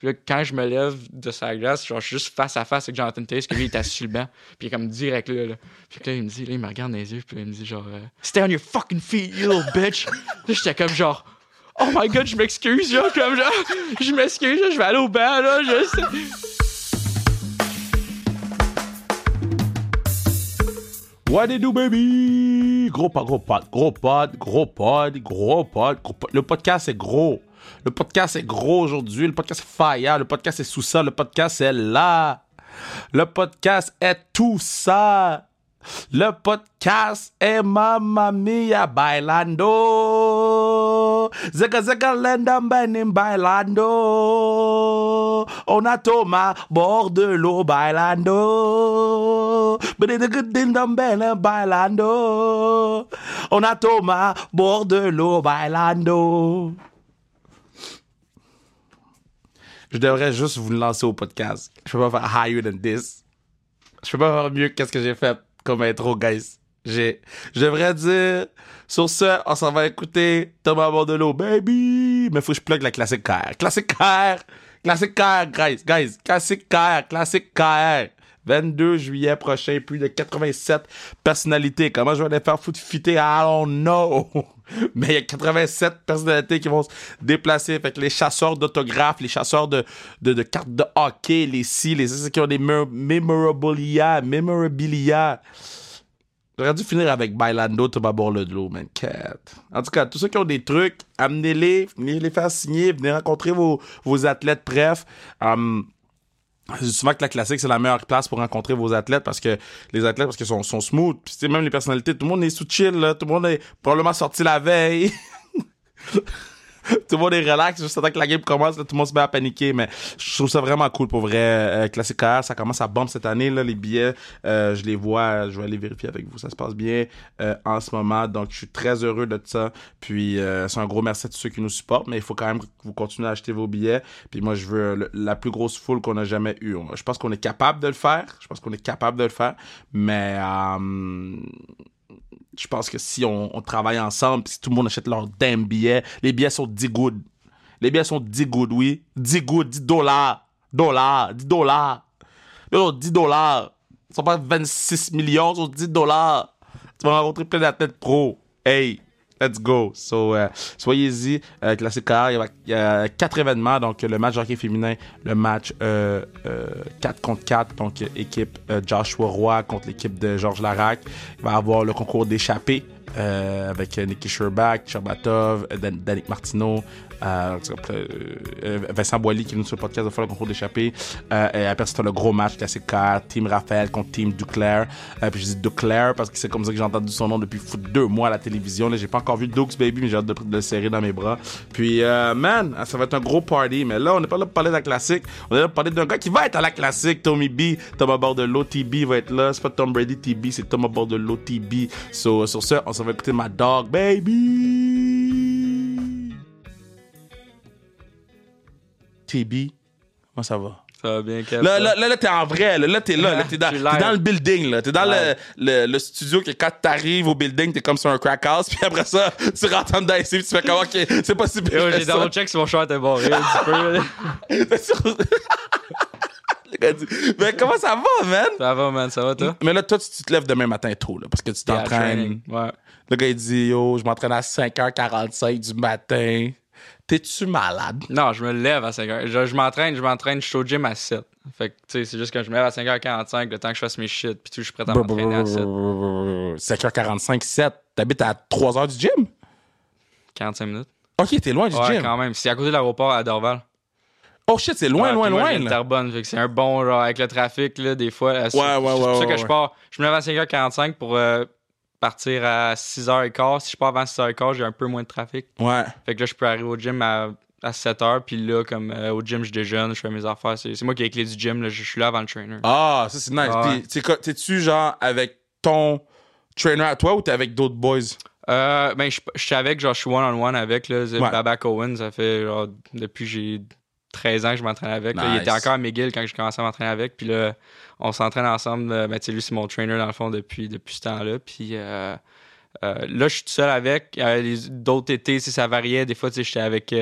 Puis là, quand je me lève de sa glace, genre, je suis juste face à face avec Jonathan Taylor, que lui, il est assis sur le banc. Puis il est comme direct là, là. Puis là, il me dit, là, il me regarde dans les yeux, puis il me dit, genre, euh, Stay on your fucking feet, you little bitch. là, j'étais comme, genre, Oh my god, je m'excuse, genre, comme, genre, je m'excuse, je vais aller au banc, là, juste. What they do, baby? Gros pod, gros pod, gros pod, gros pod, gros pod, gros pod. Le podcast est gros. Le podcast est gros aujourd'hui. Le podcast est fire. Le podcast est sous ça. Le podcast est là. Le podcast est tout ça. Le podcast est Mamma Mia Bailando. Zega Zega Lenda Benim Bailando. On a Thomas bord de l'eau Bailando. Bedidididindam Benim Bailando. On a Thomas bord de l'eau Bailando. Je devrais juste vous lancer au podcast. Je peux pas faire higher than this. Je peux pas faire mieux que ce que j'ai fait comme intro, guys. J'ai, je devrais dire, sur ce, on s'en va écouter Thomas Bordelot, baby! Mais faut que je plug la classique KR. Classique KR! Classique KR, guys, guys. Classique KR, classique KR. 22 juillet prochain, plus de 87 personnalités. Comment je vais les faire foutre fitter? I don't know. Mais il y a 87 personnalités qui vont se déplacer. Fait que les chasseurs d'autographes, les chasseurs de, de, de cartes de hockey, les si, les ceux qui ont des memorabilia, memorabilia. J'aurais dû finir avec Bailando, Thomas Bordelot, man. Cat. En tout cas, tous ceux qui ont des trucs, amenez-les, venez les faire signer, venez rencontrer vos, vos athlètes, bref. Um, dis souvent que la classique, c'est la meilleure place pour rencontrer vos athlètes parce que les athlètes, parce qu'ils sont, sont smooth. Puis, même les personnalités, tout le monde est sous chill, là. Tout le monde est probablement sorti la veille. tout le monde est relax juste avant que la game commence tout le monde se met à paniquer mais je trouve ça vraiment cool pour vrai. Euh, Classic ça commence à bomber cette année là les billets euh, je les vois je vais aller vérifier avec vous ça se passe bien euh, en ce moment donc je suis très heureux de ça. Puis euh, c'est un gros merci à tous ceux qui nous supportent mais il faut quand même que vous continuez à acheter vos billets. Puis moi je veux la plus grosse foule qu'on a jamais eue. Je pense qu'on est capable de le faire je pense qu'on est capable de le faire mais je pense que si on, travaille ensemble, si tout le monde achète leurs damn billets, les billets sont 10 good. Les billets sont 10 good, oui. 10 good, 10 dollars. Dollars, 10 dollars. Yo, 10 dollars. Ils sont pas 26 millions, ils sont 10 dollars. Tu vas rencontrer plein d'athlètes pro. Hey, let's go. So, euh, soyez-y. Euh, Classique il y, a, quatre événements. Donc, le match hockey féminin, le match euh, euh, 4 contre 4, donc euh, équipe euh, Joshua Roy contre l'équipe de Georges Larac. Il va y avoir le concours d'échappée euh, avec euh, Nikki Sherbach, Sherbatov, euh, Dan- Martineau, euh, euh, euh, Vincent Boily qui est venu sur le podcast de faire le concours d'échappée. Euh, après, c'était le gros match classique car, Team Raphaël contre Team Duclair. Euh, puis je dis Duclair parce que c'est comme ça que j'ai entendu son nom depuis deux mois à la télévision. Là, j'ai pas encore vu Dukes Baby, mais j'ai hâte de, de le serrer dans mes bras. Puis, euh, man, ça va être un gros party. Mais là, on n'est pas là pour parler de la classique. On est là pour parler d'un gars qui va être à la classique. Tommy B, Thomas Bordelot, TB va être là. C'est pas Tom Brady, TB, c'est Thomas Bordelot, TB. So, sur ce, on s'en va écouter ma dog, baby. TB, comment ça va? Ça va bien, Kev. Là, là, là, là, t'es en vrai. Là, là t'es là. là, t'es dans, dans le building. Là. T'es dans le, le, le studio que quand t'arrives au building, t'es comme sur un crack house. Puis après ça, tu rentres en dedans ici. Puis tu fais comment OK, c'est pas si pire j'ai double check sur mon short est barré un petit peu. Mais comment ça va, man? Ça va, man, ça va, toi? Mais là, toi, tu, te lèves demain matin tôt, là, parce que tu t'entraînes. Ouais. Le gars, il dit, yo, je m'entraîne à 5h45 du matin. T'es-tu malade? Non, je me lève à 5h. Je, je m'entraîne, je m'entraîne, je suis au gym à 7. Fait que, tu sais, c'est juste que je me lève à 5h45, le temps que je fasse mes shit, puis tout, je suis prêt à m'entraîner à 7. 5h45, 7. T'habites à 3h du gym? 45 minutes. Ok, t'es loin du Ouais, gym. quand même. C'est à côté de l'aéroport à Dorval. Oh shit, c'est loin, Ouais, loin, moi, loin. Terrebonne, fait que c'est un bon, genre, avec le trafic, là, des fois. là, c'est Ouais, ouais, c'est ouais, pour ça ouais, que je ouais. pars. Je me lève à 5h45 pour euh, partir à 6h15. Si je pars avant 6h15, j'ai un peu moins de trafic. Ouais. Fait que là, je peux arriver au gym à, à 7h, puis là, comme euh, au gym, je déjeune, je fais mes affaires. C'est c'est moi qui ai les clés du gym, là, je suis là avant le trainer. Ah, ça c'est nice. Ouais. Puis, t'es-tu genre avec ton trainer à toi ou t'es avec d'autres boys? Euh, ben, je je suis avec, genre, je suis one-on-one avec, là, Ouais. Baba Cohen, ça fait, genre, depuis j'ai 13 ans que je m'entraîne avec. là. Il était encore à McGill quand j'ai commencé à m'entraîner avec, puis là, on s'entraîne ensemble. euh, Ben, tu sais, lui, c'est mon trainer, dans le fond, depuis, depuis ce temps-là, puis... euh, euh, là, je suis tout seul avec. Euh, D'autres étés, ça variait. Des fois, tu sais, j'étais avec.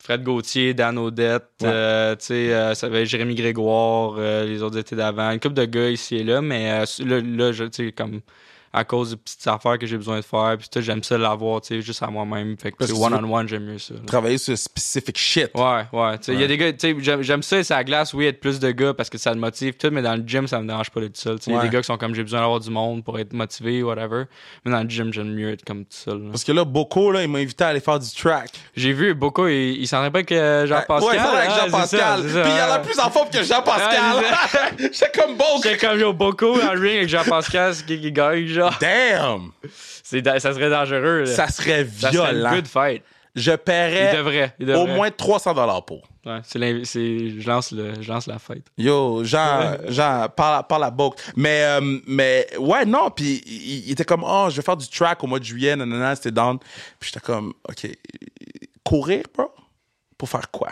Fred Gauthier, Dan Odette, Ouais. tu sais, ça avait Jérémy Grégoire, les autres étés d'avant. Une couple de gars ici et là, mais là, là, je- tu sais, comme à cause de petites affaires que j'ai besoin de faire, puis tout, j'aime ça l'avoir, tu sais, juste à moi-même. Fait que, one-on-one, j'aime mieux ça. là. Travailler sur specific shit. Ouais, ouais. Tu sais, il y a des gars, tu sais, j'aime, ça, c'est à la glace, oui, être plus de gars parce que ça me motive, tout, mais dans le gym, ça me dérange pas d'être seul. Tu sais, il y a des gars qui sont comme j'ai besoin d'avoir du monde pour être motivé, whatever. Mais dans le gym, j'aime mieux être comme tout seul. là. Parce que là, Boko, là, il m'a invité à aller faire du track. J'ai vu beaucoup, il, il s'en rappelle que Jean-Pascal. Ouais, avec Jean-Pascal. ça, Puis il y en a plus en forme que Jean-Pascal. J'étais comme Boko. J'étais comme yo, beaucoup en ring avec Jean-Pascal, qui gagne, genre. Damn! C'est, ça serait dangereux, là. Ça serait Ça serait une violent. good fight. Je Il paierais devrait, il devrait. au moins 300 dollars pour. Ouais, c'est, je lance le, je lance la fight. Yo, Jean, Jean, parle à Boke. Mais, euh, mais, ouais, non, puis il, il était comme, oh, je vais faire du track au mois de juillet, nanana, c'était down. Puis j'étais comme, OK, courir, bro? Pour faire quoi?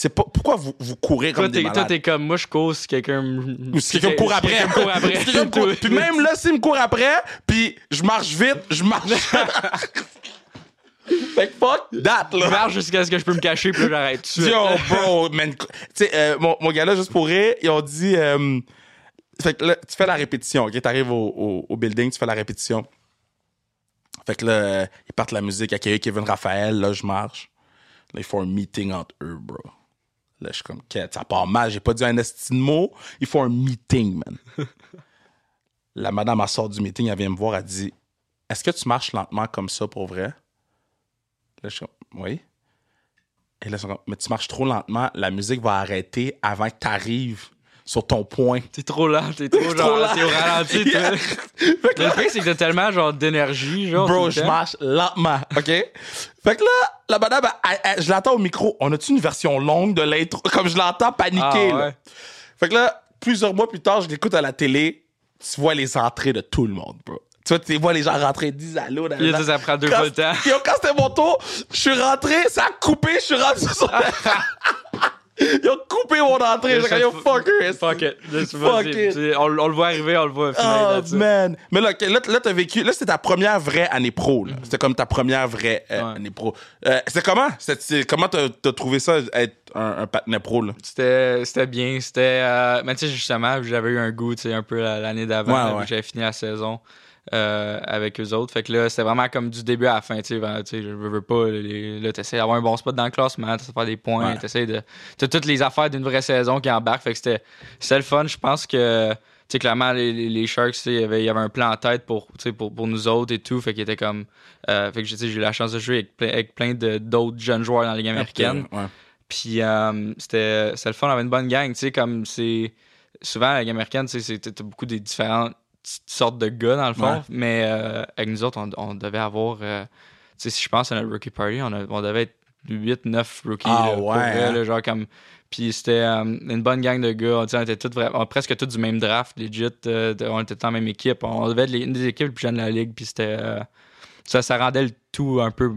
C'est pas, pourquoi vous, vous courez comme Toi, des toi, t'es comme, moi, je cause si quelqu'un me- Ou si quelqu'un me court après. Si quelqu'un me court après. Si court- Puis même là, s'il me court après, puis je marche vite, je marche. fait que fuck that, Je là. marche jusqu'à ce que je peux me cacher, puis j'arrête tout de suite. Yo, bro, man. Tu sais, euh, mon, mon gars-là, juste pour rire, ils ont dit. euh, fait que là, tu fais la répétition, OK? T'arrives au, au, au building, tu fais la répétition. Fait que là, ils partent la musique, accueillir Kevin Raphaël, là, je marche. Là, ils font un meeting entre eux, bro. Là, je suis comme, ça part mal, j'ai pas dit un esti de mot. Ils font un meeting, man. la madame, elle sort du meeting, elle vient me voir, elle dit Est-ce que tu marches lentement comme ça pour vrai? Là, je suis comme, Oui. Et là, ils sont comme, mais tu marches trop lentement, la musique va arrêter avant que tu arrives sur ton point. T'es trop lent, t'es trop, Trop genre, lent. t'es au ralenti. Yeah. Le truc, c'est que t'as tellement, genre, d'énergie, genre. Bro, je marche lentement, OK? Fait que là, la madame, elle- elle- je l'entends au micro. On a-tu une version longue de l'intro? Comme je l'entends paniquer, Ah, là. ouais. Fait que là, plusieurs mois plus tard, je l'écoute à la télé. Tu vois les entrées de tout le monde, bro. Tu vois, tu vois les gens rentrer, 10 allô. Puis là, ça prend deux fois le temps. Yo, quand c'était mon tour, je suis rentré, ça a coupé, je suis rentré sur Ils ont coupé mon entrée. J'ai yo, fucker. Fuck it. Just Fuck it. On, on le voit arriver, on le voit finir. Oh, man. Mais là, là, là t'as vécu. Là, c'était ta première vraie année pro. là. C'était comme ta première vraie euh, Ouais. année pro. Euh, c'est comment? Comment t'as, trouvé ça, être un, un patinet pro? C'était, c'était bien. C'était. euh, mais tu sais, justement, j'avais eu un goût, tu sais, un peu la- l'année d'avant. Ouais, J'avais fini la saison euh, avec eux autres. Fait que là, c'était vraiment comme du début à la fin. Tu sais, je veux, veux pas. Les, là, t'essaies d'avoir un bon spot dans le classement, t'essaies de faire des points, Ouais. t'essaies de. T'as toutes les affaires d'une vraie saison qui embarquent. Fait que c'était, c'était le fun. Je pense que. Tu sais, clairement, les, Sharks, il y avait, il y avait un plan en tête pour, pour, pour nous autres et tout. Fait qu'il était comme. euh, fait que j'ai eu la chance de jouer avec plein, avec plein de, d'autres jeunes joueurs dans la Ligue américaine. Ouais. Puis euh, c'était c'était le fun, on avait une bonne gang, tu sais, comme c'est. Souvent, la Ligue américaine, tu sais, beaucoup des différentes sortes de gars, dans le fond. Ouais. Mais euh, avec nous autres, on, on devait avoir. euh, tu sais, si je pense à notre rookie party, on, a- on devait être 8-9 rookies. Ah là, ouais, vrai, hein? là, genre comme. Puis c'était euh, une bonne gang de gars. On était tous presque tous du même draft, legit. on était dans la même équipe. On devait être une des équipes les plus jeunes de la ligue. Puis c'était. ça, ça rendait le tout un peu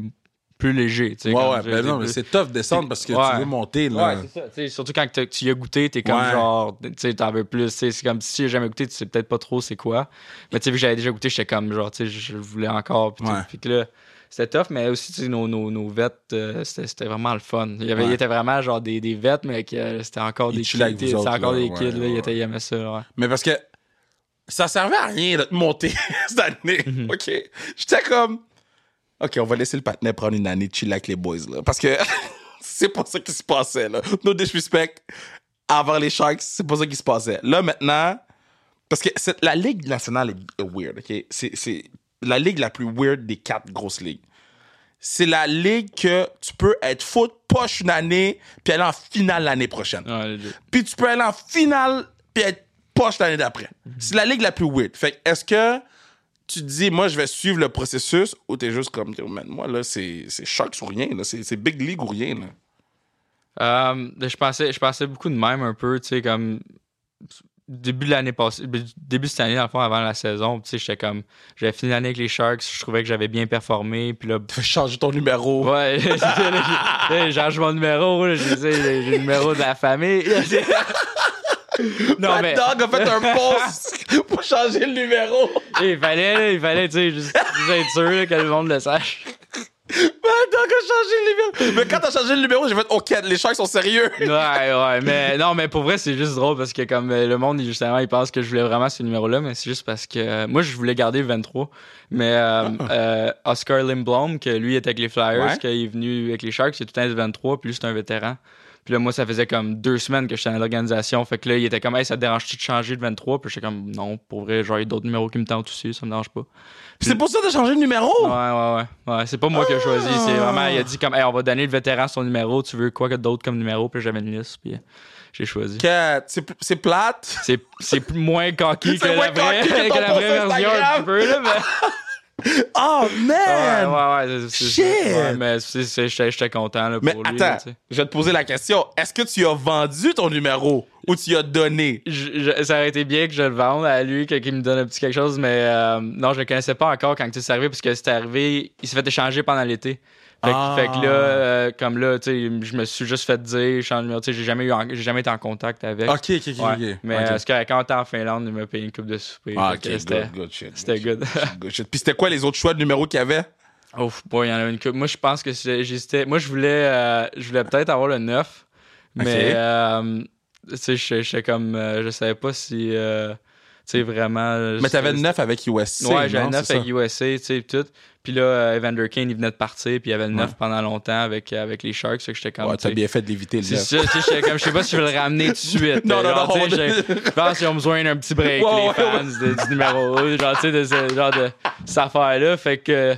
plus léger. tu sais, Ouais, ouais. Ben non, mais c'est tough de descendre parce que Ouais. tu veux monter, là. Ouais, c'est ça. Surtout quand tu y as goûté, t'es comme Ouais. genre, tu sais, t'en veux plus. C'est comme si j'ai jamais goûté, tu sais peut-être pas trop c'est quoi. Mais tu sais, vu que j'avais déjà goûté, j'étais comme genre, tu sais, je voulais encore. Puis, que là, c'était tough, mais aussi, tu sais, nos, nos, euh, c'était vraiment le fun. Il y avait, il était vraiment genre des, des vets, mais que euh, c'était encore des kids. C'était encore là. des kids, là. ils aimaient ça, ouais. Mais parce que ça servait à rien de te monter cette année. Mhm. OK? J'étais comme, OK, on va laisser le patinet prendre une année de chill avec les boys, là. Parce que c'est pas ça qui se passait, là. No disrespect avant les Sharks, c'est pas ça qui se passait. Là, maintenant, parce que la Ligue nationale est, weird, OK? C'est la ligue la plus weird des quatre grosses ligues. C'est la ligue que tu peux être foot poche une année puis aller en finale l'année prochaine Ouais, puis tu peux aller en finale puis être poche l'année d'après. C'est la ligue la plus weird. Fait que est-ce que tu te dis, moi, je vais suivre le processus ou t'es juste comme, man, moi, là, c'est Sharks ou rien. C'est Big League ou rien, là. Euh, je pensais je pensais beaucoup de même un peu, tu sais, comme début de l'année passée, début de cette année, dans le fond, avant la saison, tu sais, j'étais comme, j'avais fini l'année avec les Sharks, je trouvais que j'avais bien performé, puis là, Tu changer ton numéro. ouais, j'ai- changé mon numéro, j'ai le numéro de la famille. non, mais Dog a fait un post pour changer le numéro. il fallait, il fallait, tu sais, juste, juste être sûr là, que le monde le sache. Mais donc, a changé le numéro. Mais quand t'as changé le numéro, j'ai fait, OK, les Sharks sont sérieux. Ouais, ouais, mais non, mais pour vrai, c'est juste drôle parce que comme euh, le monde, justement, il pense que je voulais vraiment ce numéro-là, mais c'est juste parce que euh, moi, je voulais garder le 23. Mais euh, euh, Oscar Lindblom, que lui était avec les Flyers, Ouais. qu'il est venu avec les Sharks, il est tout le 23, puis lui, c'est un vétéran. Puis là, moi, ça faisait comme deux semaines que j'étais dans l'organisation. Fait que là, il était comme, hey, ça te dérange-tu de changer de 23? Puis j'étais comme, non, pour vrai, genre, il y a d'autres numéros qui me tentent aussi, ça me dérange pas. C'est pour ça t'as changé le numéro? Ouais, ouais, ouais. ouais c'est pas moi qui ai choisi. C'est Ah. vraiment, il a dit comme, hey, on va donner le vétéran son numéro. Tu veux quoi que d'autre comme numéro? Puis j'avais une liste, puis euh, j'ai choisi. Que c'est c'est plate? C'est, moins cocky que la vraie, que que la vraie version un peu, là, mais. Oh, Ouais, man! ouais, ouais. c'est- c'est- Shit! Ouais, mais j'étais, content, là, Mais pour lui. là, attends, je vais te poser la question. Est-ce que tu as vendu ton numéro ou tu as donné? Je- je- ça aurait été bien que je le vende à lui, qu'il me donne un petit quelque chose, mais euh, non, je le connaissais pas encore quand c'est arrivé, parce que c'est arrivé, il s'est fait échanger pendant l'été. Fait, que- Ah. fait que là, euh, comme là, tu sais, je me suis juste fait dire, je sais, j'ai jamais eu, en- jamais été en contact avec. Ok, ok, ok. Ouais. ok. Mais Ok. euh, quand on était en Finlande, il m'a payé une coupe de souper. Ah, ok, c'était, good, good shit. c'était good. Good shit. Puis c'était quoi les autres choix de numéros qu'il y avait? Ouf, boy, il y en avait une coupe. Moi, je pense que j'hésitais. Moi, je voulais, euh, je voulais peut-être avoir le 9, mais euh, tu sais, j'étais- comme, euh, je savais pas si, euh, tu sais, vraiment. Mais t'avais c'était- le 9 avec USC. Ouais, j'avais non, le 9 c'est avec? USA, tu sais, tout. Puis là, euh, Evander Kane, il venait de partir, puis il y avait le 9 Ouais. pendant longtemps avec, avec les Sharks, que j'étais comme. Ouais, tu t'as bien fait d'éviter le C'est 9. ça, tu sais, j'étais comme, je sais pas si je vais le ramener tout de suite. Non, non, Genre, non, Je pense qu'ils ont besoin d'un petit break, Ouais, les ouais, fans de- du numéro, genre, tu sais, de ce genre de cette affaire-là. Fait que.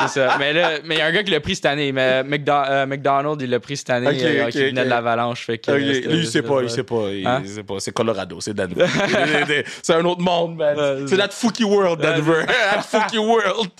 C'est ça. Mais là, mais il y a un gars qui l'a pris cette année. Mais McDo- euh, McDonald, il l'a pris cette année, Ok, euh, ok, qui venait ok. de l'Avalanche. Fait que. Euh, Lui, il sait pas, il sait pas. il- Hein? il sait pas. C'est Colorado, c'est Denver. c'est un autre monde, man. C'est that Fookie World, Denver. that Fookie World.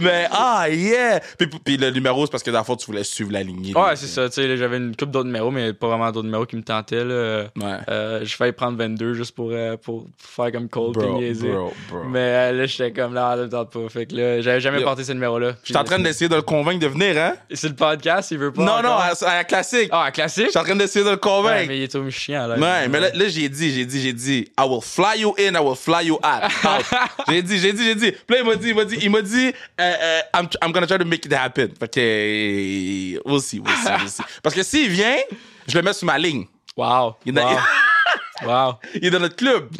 Mais, ah, yeah. Puis, le numéro, c'est parce que dans le fond, tu voulais suivre la lignée. Ouais, c'est ça. Tu sais, j'avais une coupe d'autres numéros, mais pas vraiment d'autres numéros qui me tentaient. Là. Ouais. Euh, j'ai failli prendre 22 juste pour, euh, pour faire comme puis Bro, niaiser. bro, bro. Mais euh, là, j'étais comme là, là, tente pas. Fait que là, j'avais jamais Yo. porté ce numéro-là. Je suis en train d'essayer de le convaincre de venir, hein? C'est le podcast, il veut pas. Non, non, à, à la classique. Ah, Je classique? suis en train d'essayer de le Ouais, convaincre. mais il est trop chiant, là. Ouais, mais là, là, j'ai dit, j'ai dit, j'ai dit, I will fly you in, I will fly you out. out. j'ai dit, j'ai dit, j'ai dit. Puis là, il m'a dit, il m'a dit, il m'a dit, euh, euh, I'm, I'm gonna try to make it happen. Fait que, euh, we'll see, we'll see, we'll see. Parce que s'il vient, je le mets sur ma ligne. Wow. Il est dans, Wow. wow. il est dans notre club.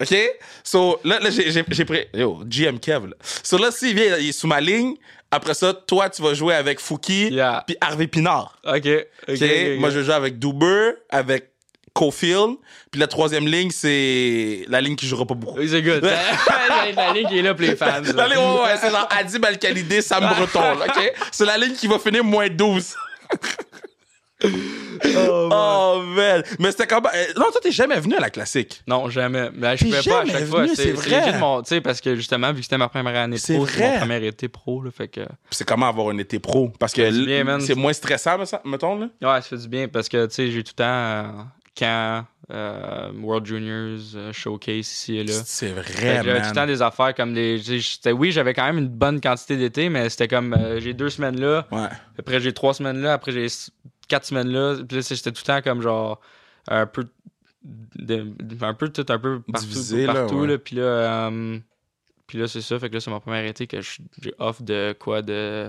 OK? So, là, là j'ai, pris, yo, GM Kev, là. So, là, s'il vient, il est sous ma ligne. Après ça, toi, tu vas jouer avec Fouki, Yeah. puis Harvey Pinard. Ok. Ok. OK? ok, ok. Moi, je joue avec Duber, avec Cofield. Puis la troisième ligne, c'est la ligne qui jouera pas beaucoup. Oui, c'est good. la, la ligne qui est là pour les fans. La ligne, ouais, ouais, c'est genre Adib Al-Khalidé, Sam Breton, là, OK? C'est la ligne qui va finir moins 12. Oh, man. Oh, man. Mais c'était comme... euh, Non, toi, t'es jamais venu à la classique. Non, jamais. Mais je T'es pouvais pas à chaque fois. venu, C'est c'est vrai. mon. Tu sais, parce que justement, vu que c'était ma première année pro, c'est mon premier été pro, là. Fait que. C'est comment avoir un été pro? Parce que C'est moins stressant, mettons, là? Ouais, ça fait du bien parce que, tu sais, j'ai tout le temps camp, euh, World Juniors, euh, Showcase ici et là. C'est vrai, J'avais tout le temps des affaires comme les. Oui, j'avais quand même une bonne quantité d'été, mais c'était comme. euh, j'ai deux semaines là, Ouais. après j'ai trois semaines là, après j'ai quatre semaines là. Puis là, tout le temps comme genre. Un peu. de- un peu tout, un peu partout. Divisé, là, partout ouais. là, Puis là. euh, puis là, c'est ça. Fait que là, c'est mon premier été que je- j'ai off de quoi de.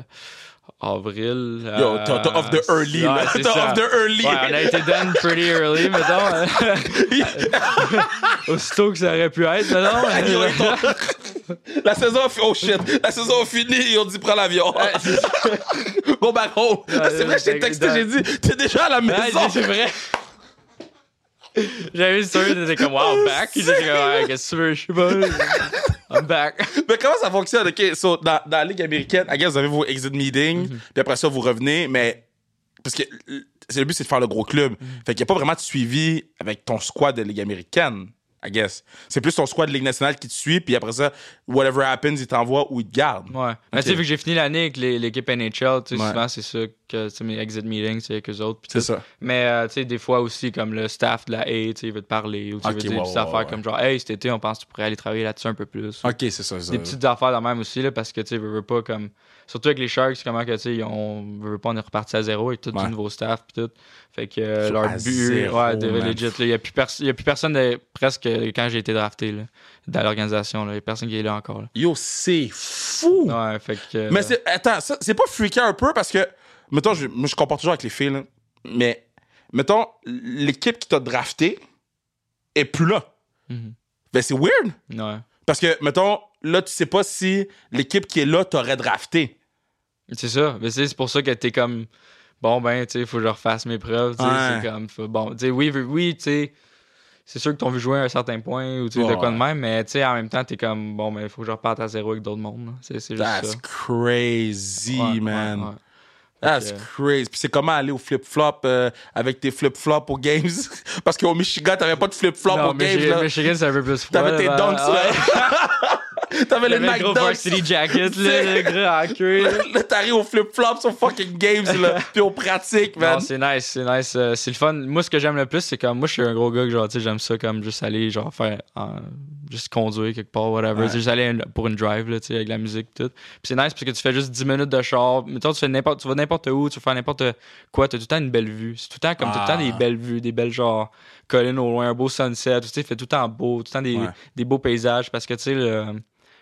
Avril. Yo, euh, t'as off the early, ouais, là. c'est T'as off the early. Ouais, on a été done pretty early, mettons. Aussitôt que ça aurait pu être, mettons. La saison Oh shit! La saison a fini, ils ont dit prends l'avion. Ouais. Go back home. Ouais, c'est vrai, je t'ai ouais, texté, ouais. j'ai dit, t'es déjà à la Ouais, maison. c'est vrai. J'avais vu ça, j'étais comme, wow, back? J'étais comme, ouais, qu'est-ce que tu veux, je sais pas. I'm back. Mais comment ça fonctionne? OK, so, dans, dans la Ligue américaine, I guess, vous avez vos exit meetings, Mhm. puis après ça, vous revenez, mais. Parce que le but, c'est de faire le gros club. Mhm. Fait qu'il n'y a pas vraiment de suivi avec ton squad de Ligue américaine, I guess. C'est plus ton squad de Ligue nationale qui te suit, puis après ça, whatever happens, il t'envoie ou il te garde. Ouais. Mais tu sais, vu que j'ai fini l'année avec l'équipe NHL, tu sais, Ouais. souvent, c'est ça que, mes exit meetings, c'est avec eux autres. C'est ça. Mais, euh, tu sais, des fois aussi, comme le staff de la A, tu sais, il veut te parler, ou tu veut dire des petites ouais, affaires ouais. comme genre, hey, cet été, on pense que tu pourrais aller travailler là-dessus un peu plus. Ok, c'est ça. Des petites affaires de même aussi, là, parce que, tu sais, veux, veux pas comme. Surtout avec les Sharks, comment que, tu sais, on veut pas, on est reparti à zéro avec tout Ouais. du nouveau staff, puis tout. Fait que euh, leur but, zéro, ouais, de legit. Il y a plus, pers- y a plus personne, de- presque, quand j'ai été drafté, là, dans l'organisation. Il y a personne qui est là encore, là. Yo, c'est fou. Ouais, fait que. euh, Mais c'est, attends, ça, c'est pas freaky un peu parce que, mettons, je, moi, je compare toujours avec les filles, là, mais, mettons, l'équipe qui t'a drafté est plus là. Mhm. Ben, c'est weird. Ouais. Parce que, mettons, là, tu sais pas si l'équipe qui est là t'aurait drafté. C'est ça. Mais c'est pour ça que t'es comme. Bon, ben, tu sais, faut que je refasse mes preuves. tu sais, Ouais. C'est comme. faut- bon, tu sais, oui, oui, tu sais. C'est sûr que t'ont vu jouer à un certain point ou tu sais, Ouais, de quoi de même, mais tu sais, en même temps, t'es comme. Bon, ben, faut que je reparte à zéro avec d'autres mondes. C'est juste That's ça. crazy, Ouais, man. That's crazy. Puis c'est comment aller au flip-flop euh, avec tes flip-flops aux games? Parce qu'au Michigan, t'avais pas de flip-flop aux games, Michigan, là. Michigan, c'est un peu plus froid. T'avais tes dunks, là. T'avais Nike le gros varsity jacket, le gros en queue. là. Là, t'arrives au flip-flop sur fucking games, là. Puis on pratique, man. Non, c'est nice, c'est nice. euh, c'est le fun. Moi, ce que j'aime le plus, c'est comme. Moi, je suis un gros gars que, genre, tu sais, j'aime ça comme juste aller, genre, faire. euh, juste conduire quelque part, whatever. Ouais. Juste aller pour une drive, là, tu sais, avec la musique et tout. Puis c'est nice parce que tu fais juste 10 minutes de char. Mettons, tu, fais n'importe, tu vas n'importe où, tu vas faire n'importe quoi. T'as tout le temps une belle vue. C'est tout le temps comme tout le temps Ah. des belles vues, des belles, genre, collines au loin, un beau sunset. Tu sais, fait tout le temps beau, tout le temps des, Ouais. des beaux paysages parce que, tu sais, le.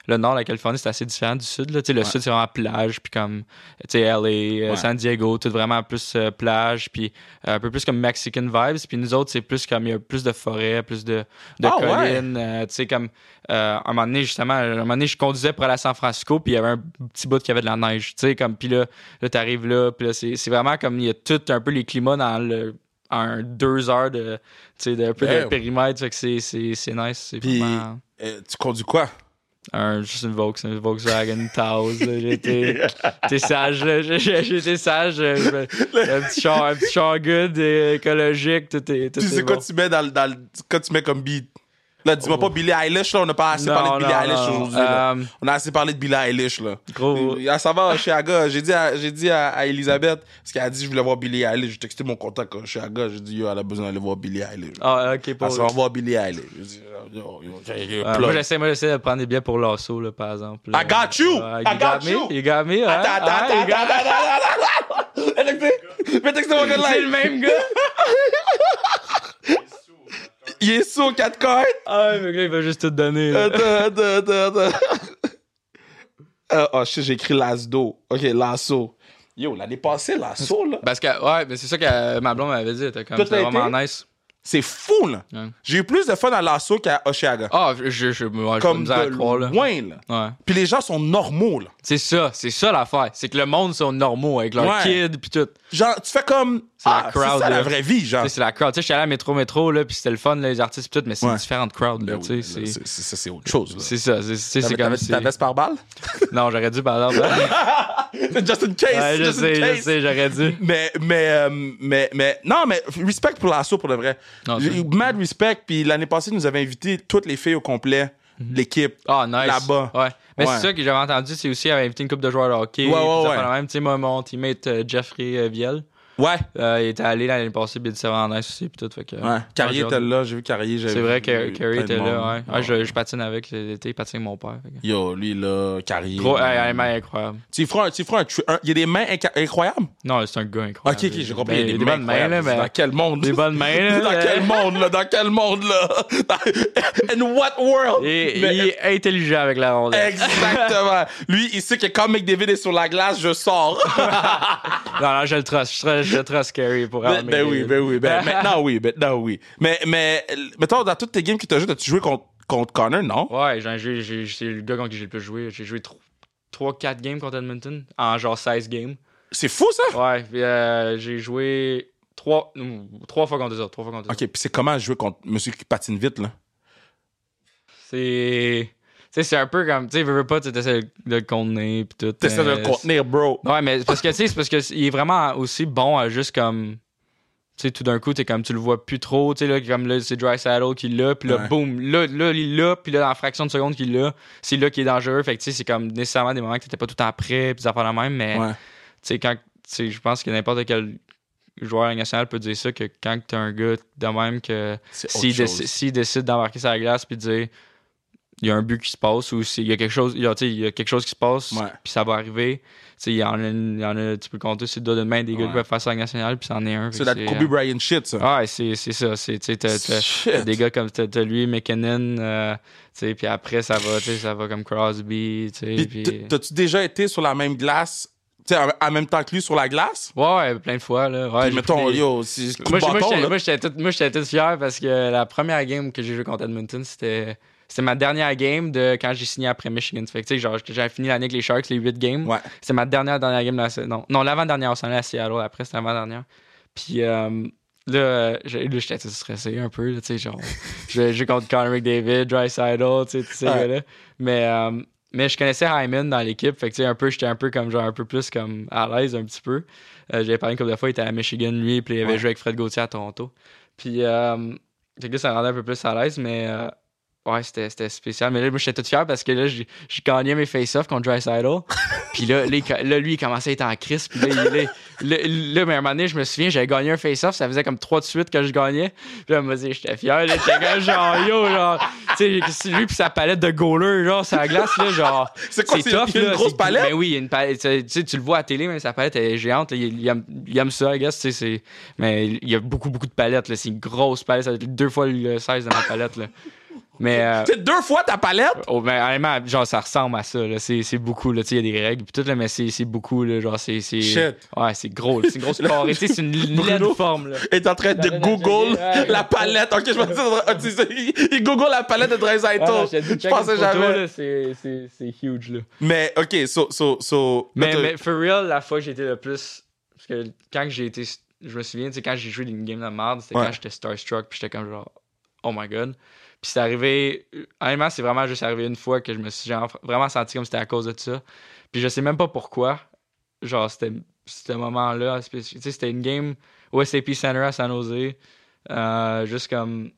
Le nord de la Californie, c'est assez différent du sud. Là. Le Ouais. sud, c'est vraiment plage, puis comme tu sais, LA, euh, Ouais. San Diego, tout vraiment plus euh, plage, puis euh, un peu plus comme Mexican vibes. Puis nous autres, c'est plus comme il y a plus de forêts, plus de, de Ah, collines. tu sais, comme euh, un moment donné, justement, un moment donné, je conduisais pour aller à San Francisco, puis il y avait un petit bout qui avait de la neige. Tu sais, comme, puis là, là t'arrives là, puis là, c'est vraiment comme il y a tout un peu les climats dans le un deux heures de tu sais de, un peu de périmètre fait que c'est nice Puis, vraiment euh, tu conduis quoi? Un, juste une Vaux, une Volkswagen Taos. été sage, été sage. euh, Un petit char, un petit char good, euh, écologique, tout est, tout Tu sais bon. quoi tu mets dans, le- dans le- quoi tu mets comme beat? Là, dis-moi Oh. pas Billie Eilish, là. On n'a pas assez Non, parlé de Billie non, Eilish aujourd'hui. Euh, On a assez parlé de Billie Eilish, là. gros, ça va chez Aga. J'ai dit, à, j'ai dit à, à Elisabeth, parce qu'elle a dit je voulais voir Billie Eilish. J'ai texté mon contact chez Aga. J'ai dit, yo, elle a besoin d'aller voir Billie Eilish. ah, ok, pas Elle s'en va voir Billie Eilish. J'ai dit, yo, yo, yo, moi, j'essaie, moi, j'essaie de prendre des billets pour l'assaut, là, par exemple. là. I got you! Ouais, I got me, you! You got me, hein? Attends, attends, Hein, attends, you got- attends, attends, attends, attends. Fais texter- Fais texter mon gars de C'est live. le même gars! Il est sourd, 4 cartes. Ah, mais le gars, il va juste tout donner. là. Attends, attends, attends, attends. Euh, oh, shit, j'ai écrit Lasdo. Ok, Lasso. Yo, l'année passée, Lasso, là. Parce que, ouais, mais c'est ça que euh, ma blonde m'avait dit. Elle était comme, Tout c'était a vraiment nice. C'est fou, là. Ouais. J'ai eu plus de fun à Lasso qu'à Oshiaga. Ah, je, je, je, ouais, j'ai Comme de misère à de croire, là. loin, là. Ouais. Puis les gens sont normaux, là. C'est ça, c'est ça l'affaire. C'est que le monde sont normaux avec leurs Ouais. kids pis tout. Genre, tu fais comme. C'est la Ah, c'est crowd, ça la vraie vie, genre. C'est la crowd. Tu sais, je suis allé à Métro Métro, là, pis c'était le fun, là, les artistes pis tout, mais c'est Ouais. une différente crowd, là, Ben tu sais. c'est- c'est- c'est- ça, c'est autre chose. C'est ça, c'est- c'est c'est comme. Ta veste par balle? Non, j'aurais dû, par exemple. Just in case. ouais, je just in sais, je case. sais, j'aurais dû. Mais, mais, euh, mais, mais, non, mais respect pour l'assaut pour le vrai. Non, c'est- mad respect, puis l'année passée, ils nous avaient invité toutes les filles au complet, l'équipe. Ah, nice. Là-bas. Ouais. Mais Ouais. c'est ça que j'avais entendu, c'est aussi, il avait invité une couple de joueurs de hockey. Ouais, ouais, ouais. même. Tu sais, moi, mon teammate euh, Jeffrey euh, Viel, Ouais, euh, il était allé l'année passée, pis il était vraiment nice aussi, pis tout. Fait que, ouais. Carrier j'ai était là, j'ai vu Carrier. C'est vrai que Carrie plein était là, ouais. Ouais, je, je patine avec l'été, il patine avec mon père. que- Yo, lui, là, Carrier. Gros, hey, hey, man, incroyable. Tu feras un, tu feras un, Il y a des mains incroyables? Non, c'est un gars Ok, incroyable. ok, j'ai compris. Ben, il y a des bonnes mains, là, mais. Dans quel monde? Des bonnes mains, là. Dans quel monde, là? Dans quel monde, là? In what world? Et, Mais- il est intelligent avec la rondelle. Exactement. Lui, il sait que quand McDavid est sur la glace, je sors. Non, non, je le trust. Je, je trust Carrie pour ben, ben mes- oui, ben oui. Ben, maintenant, oui. Maintenant, oui. Mais, mais, mettons, dans toutes tes games que tu as joué, as-tu joué contre, contre Connor, non? Ouais, j'ai c'est le gars contre qui j'ai le plus joué. J'ai joué 3-4 games contre Edmonton en genre 16 games. C'est fou, ça? Ouais, puis, euh, j'ai joué 3, trois fois contre eux autres. Trois fois contre eux Ok, puis c'est comment jouer contre monsieur qui patine vite, là? C'est. Sais, c'est un peu comme. Tu sais, veux, veux pas, tu essaies de le contenir pis tout. T'essaies de le contenir, bro. Ouais, mais parce que, tu sais, c'est parce qu'il est vraiment aussi bon à juste comme. Tu sais, tout d'un coup, t'es comme, tu le vois plus trop, tu sais, là, comme là, c'est Dry Saddle qui l'a, puis là, Ouais. boum, là, là, il l'a, puis là, en fraction de seconde qu'il l'a, c'est là qui est dangereux. Fait que, tu sais, c'est comme nécessairement des moments que t'étais pas tout le temps prêt, puis affaires la même, mais, Ouais. tu sais, quand. sais, je pense que n'importe quel joueur national peut dire ça, que quand t'as un gars de même que s'il décide, d'embarquer sur la glace puis de dire il y a un but qui se passe ou s'il y a quelque chose il y a, il y a quelque chose qui se passe puis ça va arriver il y en a, il y en a tu peux compter sur le doigt d'une main des gars qui peuvent faire ça en national puis c'en est un C'est la Kobe euh, Bryant shit, ça. ah, ouais, c'est ça. C'est, t'as, des gars comme t'as, lui, McKinnon, euh, puis après, ça va, ça va comme Crosby, Puis T'as-tu déjà été sur la même glace, sais, en même temps que lui sur la glace? Ouais, ouais, plein de fois, là. Ouais, Puis mettons, pris yo, c'est coup Moi, de bâton, j'étais tout, moi, j'étais tout fier parce que la première game que j'ai joué contre Edmonton, c'était... C'était ma dernière game de quand j'ai signé après Michigan. Fait que, genre, j'avais fini l'année avec les Sharks, les 8 games. Ouais. C'était ma dernière, dernière game de la saison. Non, l'avant-dernière, on s'en allait à Seattle après, c'était l'avant-dernière. Puis euh, là, là, j'étais stressé un peu, là, tu sais, genre, je contre Connor McDavid, Dreisaitl, tu sais, tous ces Ouais. gars-là. Mais, euh, mais je connaissais Hyman dans l'équipe, fait que, tu sais, un peu, j'étais un peu comme, genre, un peu plus comme à l'aise un petit peu. Euh, J'avais parlé une couple de fois, il était à Michigan, lui, puis il avait Ouais. joué avec Fred Gauthier à Toronto. Puis, euh, fait que là, ça me rendait un peu plus à l'aise, mais... Ouais, c'était c'était spécial. Mais là, moi, j'étais tout fier parce que là, j'ai j'ai gagné mes face-off contre Dreisaitl. puis là, là, lui, il commençait à être en crise. Puis là, il- là, là, mais à un moment donné, je me souviens, j'avais gagné un face-off. Ça faisait comme trois de suite que je gagnais. Puis là, moi, j'étais fier. Là, j'étais comme genre, yo, genre, tu sais, lui, puis sa palette de goaler, genre, la glace, là, genre. C'est quoi, c'est- a une là, grosse palette? Ben oui, il y a une palette. Tu sais, tu le vois à la télé, mais sa palette est géante. là, il, il aime, il aime ça, I guess. tu sais, c'est- Mais il y a beaucoup, beaucoup de palettes. là. C'est une grosse palette. Ça va être deux fois le size de ma palette. Là. Mais. euh, C'est deux fois ta palette? Oh, ben, honnêtement, genre, ça ressemble à ça, là. C'est, c'est beaucoup, là. Tu sais, il y a des règles, pis tout, là, mais c'est, c'est beaucoup, là. Genre, c'est, c'est. Shit. Ouais, c'est gros, là. C'est une grosse carré. Tu sais, c'est une laide forme, là. est en train de Google la palette. Ok, je pensais. ah, Il Google la palette de Dreisaitl. Ah, je pensais jamais. là, c'est, c'est, c'est huge, là. Mais, ok, so. so, so Mais, mais, for real, la fois que j'ai été le plus. Parce que quand j'ai été. Je me souviens, tu sais, quand j'ai joué une game de merde, c'était Ouais. quand j'étais starstruck, puis j'étais comme genre, oh my god. Puis c'est arrivé. Honnêtement, c'est vraiment juste arrivé une fois que je me suis vraiment senti comme c'était à cause de ça. Puis je sais même pas pourquoi. Genre, c'était ce moment-là. C'était une game au SAP Center à San Jose. euh, juste comme.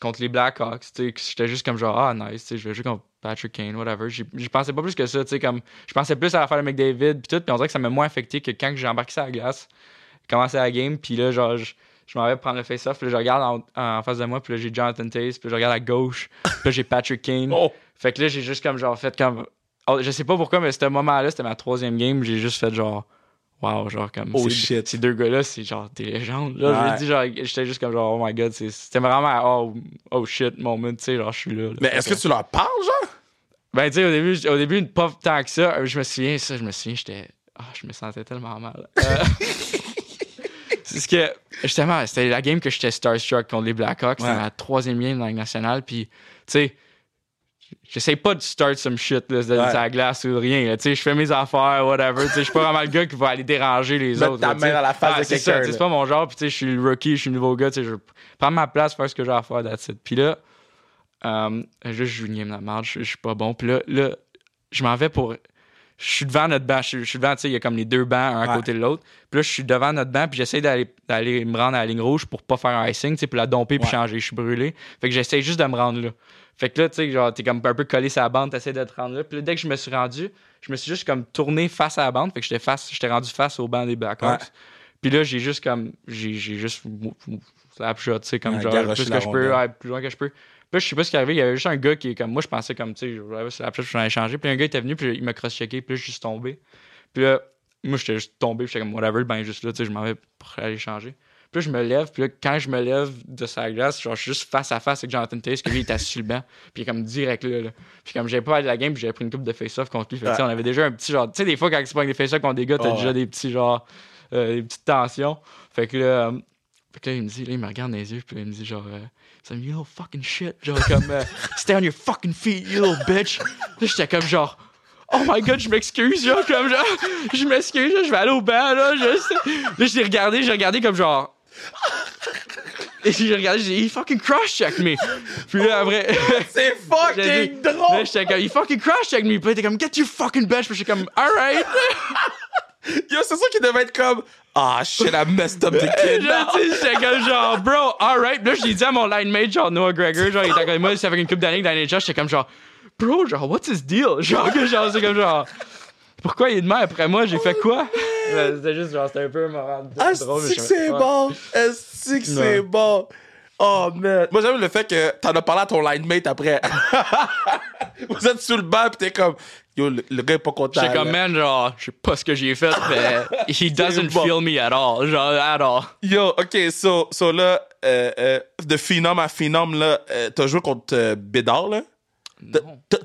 Contre les Blackhawks, tu sais, j'étais juste comme genre, ah nice, tu sais, je vais jouer contre Patrick Kane, whatever. J'y pensais pas plus que ça, tu sais, comme. Je pensais plus à l'affaire de McDavid, puis tout, puis on dirait que ça m'a moins affecté que quand j'ai embarqué sur la glace, commencé la game, puis là, genre, je m'en vais prendre le face-off, puis là, je regarde en, en face de moi, puis là, j'ai Jonathan Taze, puis je regarde à gauche, puis là, j'ai Patrick Kane. Oh, Fait que là, j'ai juste comme genre fait comme. oh, je sais pas pourquoi, mais ce moment-là, c'était ma troisième game, j'ai juste fait genre. Wow, genre comme. Oh, ces- shit. Ces deux gars-là, c'est genre des légendes. Là, Ouais. j'ai dit genre, j'étais juste comme genre, oh my god, c'était vraiment oh, oh shit moment, tu sais, genre, je suis là. là. mais est-ce que tu leur parles, genre? ben, tu sais, au début, au début, pas tant que ça. Je me souviens, ça, je me souviens, j'étais. Ah, je me sentais tellement mal. Euh, c'est ce que. Justement, c'était la game que j'étais starstruck contre les Blackhawks. C'était Ouais. ma troisième game dans la Ligue nationale. Puis, tu sais, j'essaie pas de start some shit, là, de Ouais. la glace ou rien. là. Tu sais, je fais mes affaires, whatever. Tu sais, je suis pas vraiment le gars qui va aller déranger les Mettre autres. ta là, main dans la face Ah, de quelqu'un. C'est pas mon genre. Puis, tu sais, je suis le rookie, je suis le nouveau gars. Tu sais, je prends ma place, faire ce que j'ai à faire, that's it. Puis là, euh, je joue une game de la merde, je suis pas bon. Puis là, là je m'en vais pour. Je suis devant notre banc. Je, je suis devant, tu sais, il y a comme les deux bancs, un à Ouais. côté de l'autre. Puis là, je suis devant notre banc, puis j'essaie d'aller, d'aller me rendre à la ligne rouge pour pas faire un icing, tu sais, pour la domper puis Ouais. changer. Je suis brûlé. Fait que j'essaie juste de me rendre là. Fait que là, tu sais, genre, t'es comme un peu collé sur la bande, t'essaies de te rendre là. Puis là, dès que je me suis rendu, je me suis juste comme tourné face à la bande. Fait que j'étais face, j'étais rendu face au banc des Blackhawks. Ouais. Puis là, j'ai juste comme, j'ai, j'ai juste slapshot, tu sais, comme Ouais, genre, plus que je peux, ouais, plus loin que je peux. Puis je sais pas ce qui est arrivé, il y avait juste un gars qui est comme, moi, je pensais comme, tu sais, je vais sur la plage, je suis allé changer. Puis un gars était venu, puis il m'a cross-checké, puis là, je suis juste tombé. Puis là, moi, j'étais juste tombé, puis j'étais comme, whatever, ben juste là, tu sais, je m'en vais pour aller changer. Puis là, je me lève, puis là, quand je me lève de sa glace, genre, je suis juste face à face avec Jonathan Taze, que lui, il était assis sur le banc, puis il est comme direct là, là. Puis comme j'avais pas allé à la game, puis j'avais pris une coupe de face-off contre lui. Fait que, on avait déjà un petit genre, tu sais, des fois, quand tu prends des face-off contre des gars, t'as Oh, déjà ouais. des petits genre, euh, des petites tensions. Fait que là, euh, fait que là, il me dit, là, il me regarde dans les yeux, puis là, il me dit genre, euh, ça me dit, you little fucking shit. Genre, comme, euh, stay on your fucking feet, you little bitch. Là, j'étais comme genre, oh my god, je m'excuse, genre, comme genre, je m'excuse, là, je vais aller au banc, là, juste. Là, je l'ai regardé, j'ai regardé comme genre, et j'ai regardé, j'ai dit, he fucking cross-check me. Puis là, après, C'est fucking là, drôle! j'étais comme, he fucking cross-check me. Puis là, t'es comme, get your fucking bitch. Puis j'étais comme, alright. Yo, c'est ça qui devait être comme. Ah, shit, I messed up the kid. Genre, tu sais, j'étais comme genre, bro, alright. Puis là, j'ai dit à mon line mate, genre Noah Gregor, genre, il était comme moi, ça fait une couple d'années que dans les j'étais comme genre, bro, genre, what's his deal? Genre, que genre, c'est comme genre. Pourquoi il est de même après moi? J'ai fait quoi? Ouais, C'était juste genre, c'était un peu marrant. Ah, c'est je que c'est bon! Est-ce que c'est bon? Oh, man. Moi, j'aime le fait que t'en as parlé à ton line mate après. Vous êtes sur le banc pis t'es comme, yo, le, le gars est pas content. J'étais comme, man, genre, je sais pas ce que j'ai fait, mais he doesn't bon. feel me at all. Genre, at all. Yo, ok, so, so là, euh, euh, de phénom à phénom, là, euh, t'as joué contre euh, Bédard, là?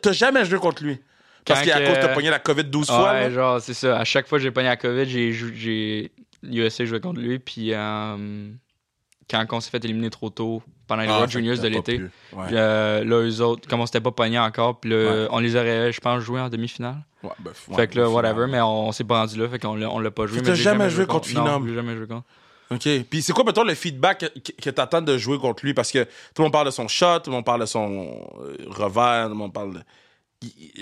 T'as- jamais joué contre lui? Parce qu'à cause t'as pogné la COVID 12 fois, Ouais, genre, c'est ça. À chaque fois que j'ai pogné la COVID, j'ai USA joué contre lui. Puis euh, quand on s'est fait éliminer trop tôt pendant les Ah, World Juniors de l'été. Ouais. euh, là, eux autres, comme on s'était pas pogné encore, puis Ouais. on les aurait, je pense, joué en demi-finale. Ouais, ben, ouais, fait que là, whatever, mais on, on s'est pas rendu là, fait qu'on l'a, on l'a pas joué. Fait que mais t'as j'ai jamais joué contre Phenom? j'ai jamais joué contre. OK. Puis c'est quoi, mettons, le feedback que, que- que t'attends de jouer contre lui? Parce que tout le monde parle de son shot, tout le monde parle de son euh, revers, tout le monde parle de...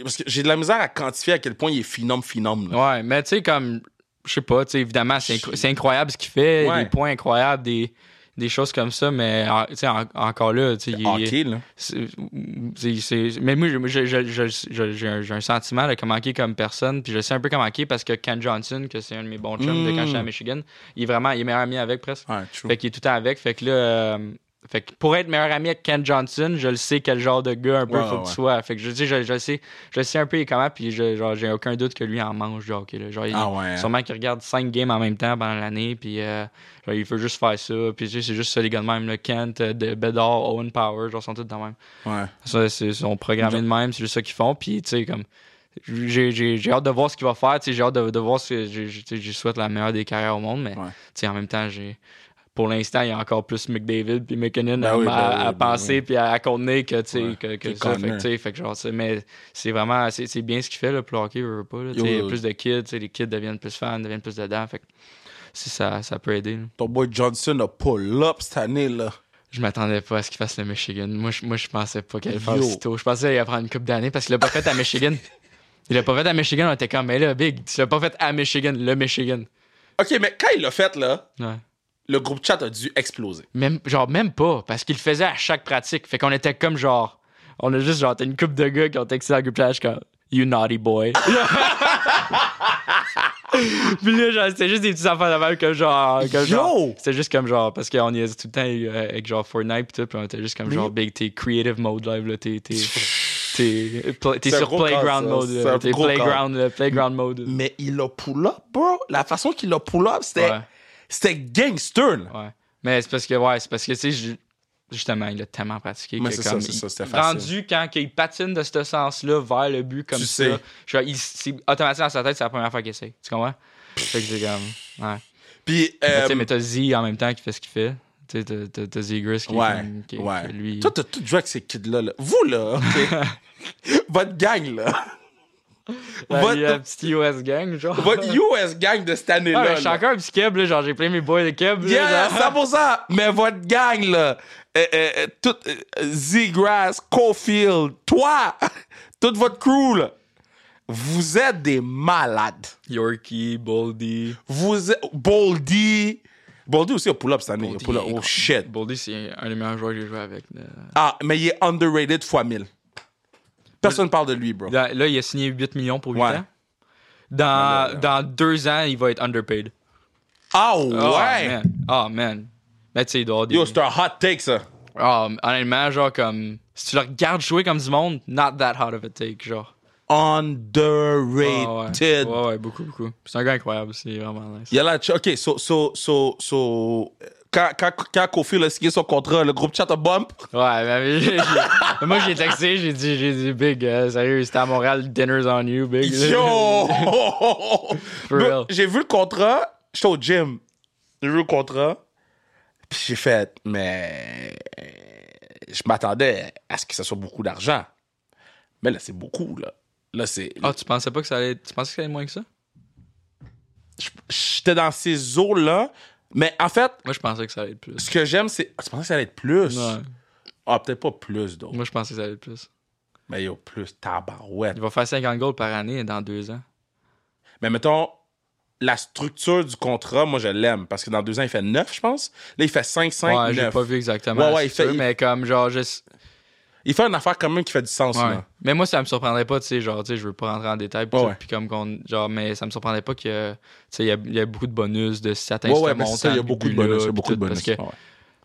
Parce que j'ai de la misère à quantifier à quel point il est phénom, phénom. là. Ouais, mais tu sais, comme, je sais pas, tu sais, évidemment, c'est incroyable ce qu'il fait, Ouais. des points incroyables, des, des choses comme ça, mais en- en- encore là, tu sais, mais moi, j'ai un, sentiment là, comment est comme personne, puis je sais un peu comment est parce que Ken Johnson, que c'est un de mes bons chums de quand j'étais à Mm. Michigan, il est vraiment, il est meilleur ami avec presque. Ouais. Fait qu'il est tout le temps avec. Fait que là, euh, fait que pour être meilleur ami avec Ken Johnson, je le sais quel genre de gars un peu Ouais, faut ouais, que tu sois. Fait que je, sais, je, je sais, je sais un peu comment, puis je, genre, j'ai aucun doute que lui en mange du hockey. Là. Genre, il- Ah ouais. Sûrement qu'il regarde 5 games en même temps pendant l'année, puis euh, genre, il veut juste faire ça. Puis tu sais, c'est juste ça, les gars de même. Là. Kent, euh, de Bedard, Owen Power, genre, sont tous de même. Ouais. Ça, c'est, ils sont programmés de même, c'est juste ça qu'ils font. Puis, tu sais, comme. J'ai, j'ai, j'ai hâte de voir ce qu'il va faire. J'ai hâte de, de voir ce que. Je souhaite la meilleure des carrières au monde, mais en même temps, j'ai. Pour l'instant, il y a encore plus McDavid puis McKinnon Ben à, oui, ben à- oui, à ben penser oui. puis à, à contenir que, tu Ouais, que, que ça. Fait genre, mais c'est vraiment, c'est, bien ce qu'il fait, là, pour le hockey, veut, pas. Là, Yo, sais, il y a yo. plus de kids, les kids deviennent plus fans, deviennent plus dedans. Fait si ça, ça peut aider. là. Ton boy Johnson a pull-up cette année, là. Je m'attendais pas à ce qu'il fasse le Michigan. Moi, je, moi, je pensais pas qu'il allait le faire Yo. si tôt. Je pensais qu'il allait prendre une coupe d'années parce qu'il l'a pas fait à Michigan. Il l'a pas fait à Michigan, on était comme, mais là, Big, tu l'as pas fait à Michigan, le Michigan. OK, mais quand il l'a fait, là, Ouais. Le groupe chat a dû exploser. Même, genre, même pas, parce qu'il le faisait à chaque pratique. Fait qu'on était comme genre, on a juste genre, t'as une coupe de gars qui ont texté dans le groupe chat, comme, you naughty boy. Puis là, genre, c'était juste des petits enfants de même, comme genre. Comme Yo! c'était juste comme genre, parce qu'on y est tout le temps euh, avec genre Fortnite pis tout, puis on était juste comme Mais- genre, big, t'es creative mode live, là, t'es. t'es pla- sur playground cas, mode. T'es playground, playground mode. Mais il a pull-up, bro. La façon qu'il a pull-up, c'était Ouais, c'était gangster, là. ouais. Mais c'est parce que, ouais, c'est parce que, tu sais, ju- justement, il a tellement pratiqué Mais que c'est ça, comme, c'est ça, il- c'était facile. rendu quand il patine de ce sens-là vers le but comme Tu ça, sais. il- c'est automatiquement dans sa tête, c'est la première fois qu'il essaie. Tu comprends? Fait que c'est comme, ouais. Puis, euh, tu sais, mais t'as Z en même temps qui fait ce qu'il fait. Tu sais, t'as- t'as Zegris qui, ouais, comme- qui- ouais. qui, lui. Toi, t'as tout joué avec ces kids-là, là. Vous, là? Votre gang, là. Votre- il y a un petit US gang, genre. Votre US gang de cette Ah, année-là. je suis là. encore un petit keb, là, genre j'ai plein mes boys de keb. là, Yeah, genre. 100%. Mais votre gang, là, euh, euh, euh, tout, euh, Z-Grass, Caulfield, toi, toute votre crew, là, vous êtes des malades. Yorkie, Boldy. Vous êtes... Boldy. Boldy aussi a pull-up cette année. Boldy, pull-up. Oh, shit. Boldy, c'est un des meilleurs joueurs que j'ai joué avec. là. Ah, mais il est underrated fois 1000. Personne parle de lui, bro. Là, il a signé 8 millions pour 8 Ouais. ans. Dans, Ouais, ouais. dans deux ans, il va être underpaid. Ah, Oh, ouais. man. Oh, man. Mais tu sais, il doit des... Yo, c'est un hot take, ça. Oh, honnêtement, genre, comme... Si tu le regardes jouer comme du monde, not that hot of a take, genre. Underrated. Ah, ouais. ouais, ouais, beaucoup, beaucoup. C'est un gars incroyable, c'est vraiment nice. Il y a la... OK, so... so, so, so quand, quand, quand Kofi a signé son contrat, le groupe chat a bump. Ouais, mais j'ai- j'ai- moi j'ai texté, j'ai dit, j'ai dit, Big, euh, sérieux, c'était à Montréal, dinner's on you, Big. Yo! For Bro, real. J'ai vu le contrat, j'étais au gym. J'ai vu le contrat, puis j'ai fait, mais je m'attendais à ce que ça soit beaucoup d'argent. Mais là, c'est beaucoup, là. Là, c'est. Ah, tu pensais pas que ça allait. Tu pensais que ça allait être moins que ça? J'étais dans ces eaux-là, mais en fait, Moi, je pensais que ça allait être plus. ce que j'aime, c'est. Ah, tu pensais que ça allait être plus? Ouais. Ah, peut-être pas plus, donc. Moi, je pensais que ça allait être plus. Mais yo, plus tabarouette. Il va faire 50 goals par année dans deux ans. Mais mettons, la structure du contrat, moi, je l'aime. Parce que dans deux ans, il fait 9, je pense. Là, il fait 5, 5, ouais, j'ai 9. pas vu exactement. Ouais, il fait- il- Mais comme, genre, je. Il fait une affaire quand même qui fait du sens, Ouais. là. Mais moi, ça me surprendrait pas, tu sais, genre, tu sais, je veux pas rentrer en détail, puis Ouais, comme qu'on, genre, mais ça me surprendrait pas que, tu sais, il y y a beaucoup de bonus de certains Ouais, ouais, mais ça, il y a beaucoup de bonus. Il y a beaucoup de bonus. Parce que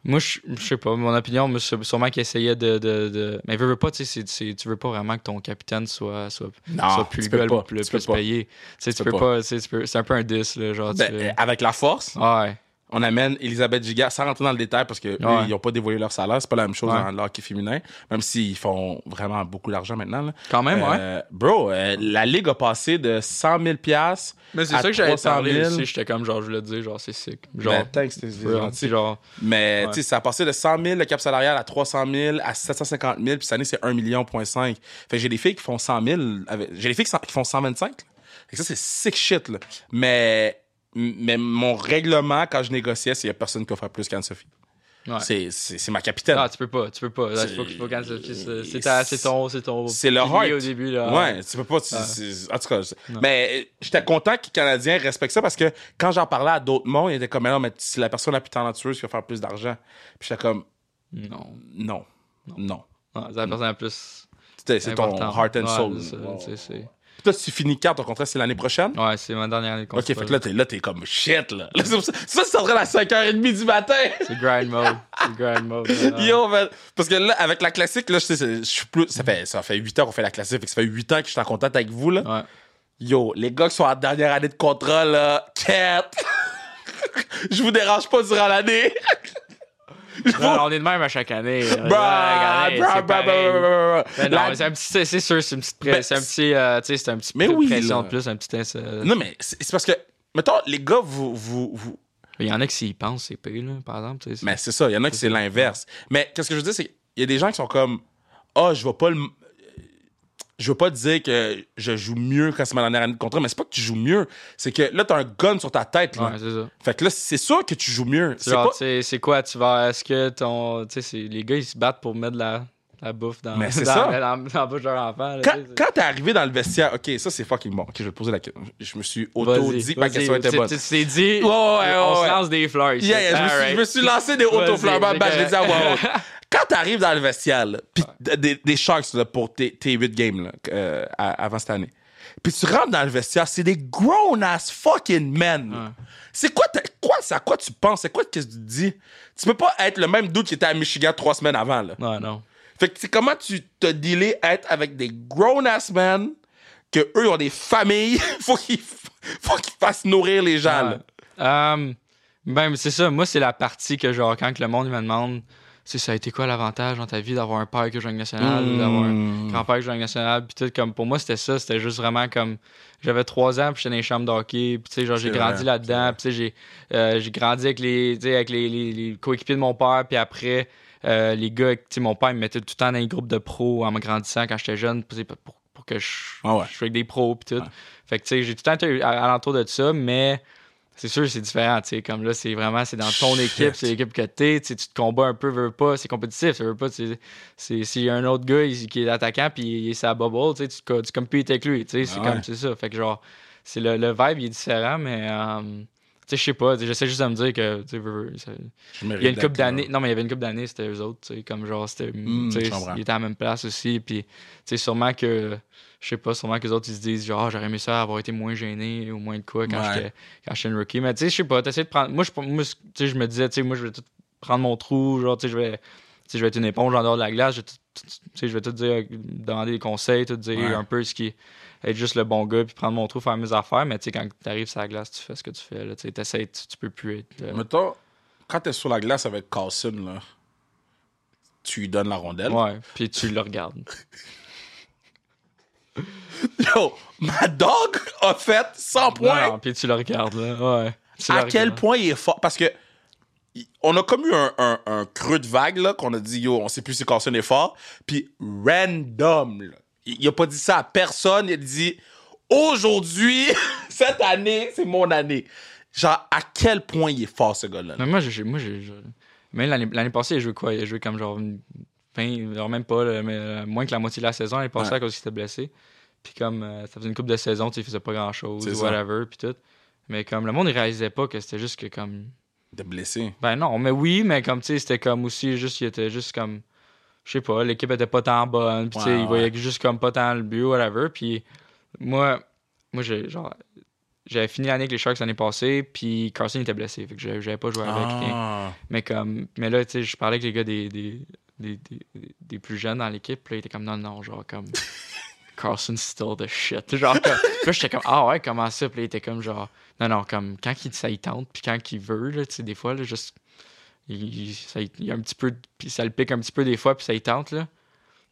moi, je je sais pas, mon opinion, moi, sûrement qu'il essayait de, de, de- mais veux, veux pas, tu sais, tu veux pas vraiment que ton capitaine soit, soit, Non, soit plus gueule, pas, plus, payé. Tu sais, tu peux pas. c'est un peu un 10, là, genre, tu Ben, veux- avec la force, Ouais. On amène Elisabeth Giga, sans rentrer dans le détail parce que eux, Ouais. ils n'ont pas dévoilé leur salaire. C'est pas la même chose Ouais. dans le hockey féminin, même s'ils font vraiment beaucoup d'argent maintenant. là. Quand même, ouais. Euh, Bro, euh, la ligue a passé de 100 000 piastres Mais c'est à ça que j'avais 300 parlé 000. aussi, j'étais comme, genre, je voulais te dire, genre, c'est sick. Genre, Ben, thanks, c'était ouais, gentil. genre, Mais Ouais. tu sais, ça a passé de 100 000 le cap salarial à 300 000 à 750 000, puis cette année, c'est 1 million, point 5. Fait que j'ai des filles qui font 100 000, avec- j'ai des filles qui, font 125. là. Fait que ça, c'est sick shit, là. Mais, mais mon règlement, quand je négociais, c'est qu'il y a personne qui offre plus qu'Anne-Sophie. ouais. C'est, c'est, c'est ma capitaine. Ah, tu peux pas, tu peux pas. Là, C'est- faut quand c'est- c'est c'est ta- c'est ton, c'est ton. C'est le heart. au début là. Ouais, tu peux pas. tu- c'est- En tout cas, c'est- Non. mais euh, j'étais content que les Canadiens respectent ça parce que quand j'en parlais à d'autres mondes, ils étaient comme, mais non, mais si la personne la plus talentueuse qui va faire plus d'argent. Puis j'étais comme, Non. non, non. C'est la personne la plus. C'est ton heart and soul. c'est c'est- Puis toi, tu finis quand ton contrat, c'est l'année prochaine? Ouais, c'est ma dernière année de Ok, contrat. fait que là, t'es, là, t'es comme shit, là. Là, c'est ça, ça, c'est en train à 5h30 du matin. C'est grind mode. C'est grind mode. là. Yo, man. Parce que là, avec la classique, là, je sais, je suis plus. Ça fait, ça fait 8 ans qu'on fait la classique. Fait que ça fait 8 ans que je suis en contact avec vous, là. Ouais. Yo, les gars qui sont en dernière année de contrat, là, je vous dérange pas durant l'année. Non, on est de même à chaque année. Bah, bah, c'est bah, pareil. bah, bah, bah, bah. Mais non, La- mais c'est un petit, c'est c'est sûr, c'est une petite, Ben, c'est un petit, euh, c'est un petit Mais pré- oui, pression de plus, un petit. euh, Non, mais c'est c'est parce que, mettons, les gars, vous. Il y en a qui s'y pensent, c'est pire, là, par exemple. c'est- Mais c'est ça, il y en a qui c'est l'inverse. Mais qu'est-ce que je veux dire, c'est qu'il y a des gens qui sont comme, ah, je vais pas le. Je veux pas te dire que je joue mieux quand c'est ma dernière année de contrat, mais c'est pas que tu joues mieux. C'est que là, t'as un gun sur ta tête, là. Ouais, c'est ça. Fait que là, c'est sûr que tu joues mieux. C'est Genre, pas... c'est quoi, tu vas. Est-ce que ton. Tu sais, les gars, ils se battent pour mettre de la, la bouffe dans, Mais c'est dans, ça. dans- dans la bouche de leur enfant. là, Quand, quand t'es arrivé dans le vestiaire, ok, ça c'est fucking bon. Ok, je vais te poser la question. Je me suis auto-dit que ma question était bonne. Tu t'es dit, Ouais, ouais, ouais, on se lance des fleurs. ici. Yeah, yeah, je, me suis, Alright. je me suis lancé des Ben, je l'ai dit à voix c'est haute. Quand t'arrives dans le vestiaire, pis des, des Sharks là, pour tes, tes 8 games là, euh, avant cette année, puis tu rentres dans le vestiaire, c'est des grown-ass fucking men. Ouais. C'est quoi, quoi, c'est à quoi tu penses? C'est quoi que tu dis? Tu peux pas être le même dude qui était à Michigan trois semaines avant. Là. Ouais, non. Fait que c'est comment tu te dealé être avec des grown-ass men que eux ont des familles, faut qu'ils faut qu'ils fassent nourrir les gens. là. Euh, ben, c'est ça. Moi, c'est la partie que, genre, quand que le monde me demande, ça a été quoi l'avantage dans ta vie d'avoir un père qui joue ou d'avoir un Mm. grand-père qui joue nationale? Puis tout, comme, pour moi, c'était ça. C'était juste vraiment comme. J'avais trois ans, puis j'étais dans les chambres de hockey. Puis, tu sais, genre, j'ai grandi là-dedans. Puis, tu sais, j'ai euh, grandi avec les, avec les, les, les coéquipiers de mon père. Puis après, euh, les gars, mon père, me mettait tout le temps dans les groupes de pros en me grandissant quand j'étais jeune. Pour, pour que je, Ah ouais. je sois avec des pros. Puis tout. Ouais. Fait que, tu sais, j'ai tout le temps été à- alentour de ça, mais c'est sûr, c'est différent, tu sais, comme là, c'est vraiment, c'est dans ton Shit. équipe, c'est l'équipe que t'es, tu sais, tu te combats un peu, veux pas, c'est compétitif, tu veux pas, tu sais, c'est, s'il y a un autre gars il- qui est attaquant, puis il est sa bubble, tu sais, tu, tu compites avec lui, tu sais, c'est Ah ouais. comme, c'est ça, fait que genre, c'est le, le vibe, il est différent, mais, tu sais, je sais pas, j'essaie juste de me dire que, tu sais, il y a une couple d'années, non, mais il y avait une couple d'années, c'était eux autres, tu sais, comme genre, c'était, Mm, ils étaient à la même place aussi, puis, tu sais, sûrement que, je sais pas, sûrement que les autres, ils se disent, genre, Ah, j'aurais aimé ça avoir été moins gêné ou moins de quoi quand Ouais. j'étais quand j'étais une rookie. Mais tu sais, je sais pas, t'essaies de prendre. Moi, je, moi, tu sais, je me disais, tu sais, moi, je vais tout prendre mon trou, genre, tu sais, je vais. Je vais être une éponge en dehors de la glace, je vais tout, je vais tout dire, demander des conseils, tout dire Ouais. un peu ce qui être juste le bon gars, puis prendre mon trou, faire mes affaires. Mais tu sais, quand t'arrives sur la glace, tu fais ce que tu fais, là, t'essaies, tu, tu peux plus être. euh, Mettons, quand t'es sur la glace avec Carlson, là, tu lui donnes la rondelle. ouais, puis tu le regardes. Yo, ma dog a fait 100 points. Non, puis tu le regardes, là, ouais. Tu à quel regardes. point il est fort? Parce que on a comme eu un, un- un creux de vague, là, qu'on a dit, yo, on sait plus si Carlson est fort. Puis random, là. Il, a pas dit ça à personne. Il a dit, aujourd'hui, cette année, c'est mon année. Genre, à quel point il est fort, ce gars-là? Mais moi, j'ai, moi, j'ai- même l'année, passée, il a joué quoi? Il a joué comme genre, une- 20, genre même pas, là, mais euh, moins que la moitié de la saison. L'année passée Ouais. à cause qu'il était blessé. Puis comme euh, ça faisait une coupe de saison, il faisait pas grand-chose, whatever, puis tout. Mais comme le monde, il réalisait pas que c'était juste que comme... De blessé. Ben non, mais oui, mais comme, tu sais, c'était comme aussi juste, il était juste comme... je sais pas, l'équipe était pas tant bonne. Puis, tu sais, Ouais, il voyait juste comme pas tant le but, whatever. Puis, moi, moi j'ai genre. J'avais fini l'année avec les Sharks l'année passée, puis Carson était blessé, fait que j'avais pas joué avec. rien. Ah. Mais comme, mais là, tu sais, je parlais avec les gars des, des, des, des, des plus jeunes dans l'équipe, puis là, ils étaient comme, non, non, genre, comme, Carlson still the shit. Genre, comme, là, j'étais comme, ah ouais, comment ça? Puis là, il était comme, genre, non, non, comme, quand il, ça, il tente, puis quand il veut, là, tu sais, des fois, là, juste, il, ça, il y a un petit peu, puis ça le pique un petit peu des fois, puis ça il tente, là.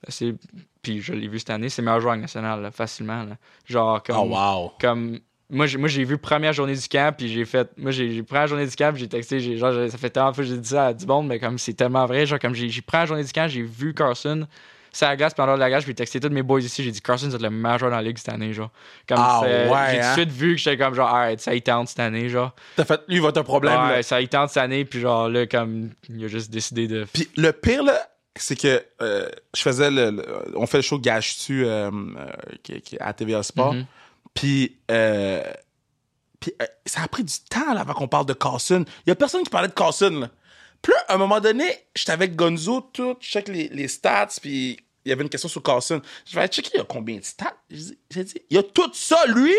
C'est, puis je l'ai vu cette année, c'est le meilleur joueur national, là, facilement, là. Genre, comme, Oh, wow. comme moi j'ai moi j'ai vu première journée du camp puis j'ai fait moi j'ai première journée du camp j'ai texté j'ai genre ça fait tellement de fois que j'ai dit ça à du monde mais comme c'est tellement vrai genre comme j'ai j'ai première journée du camp j'ai vu Carson c'est la glace pendant la glace puis j'ai texté tous mes boys ici j'ai dit Carson c'est le meilleur joueur dans la ligue cette année genre comme Ah ouais, j'ai tout de hein? suite vu que j'étais comme genre alright ça y tente cette année genre T'as fait, lui, votre problème, là. ouais ça y tente cette année puis genre là comme il a juste décidé de Puis le pire, là, c'est que euh, je faisais le, le- On fait le show Gage-tu euh, euh, qui, qui est à TVA Sport. Mhm. Puis, euh, puis euh, ça a pris du temps là, avant qu'on parle de Carson. Il y a personne qui parlait de Carson. Là. Puis là, à un moment donné, j'étais avec Gonzo, tout, je check les, les stats, puis il y avait une question sur Carson. Je vais checker, il y a combien de stats? J'ai dit, il y a tout ça, lui!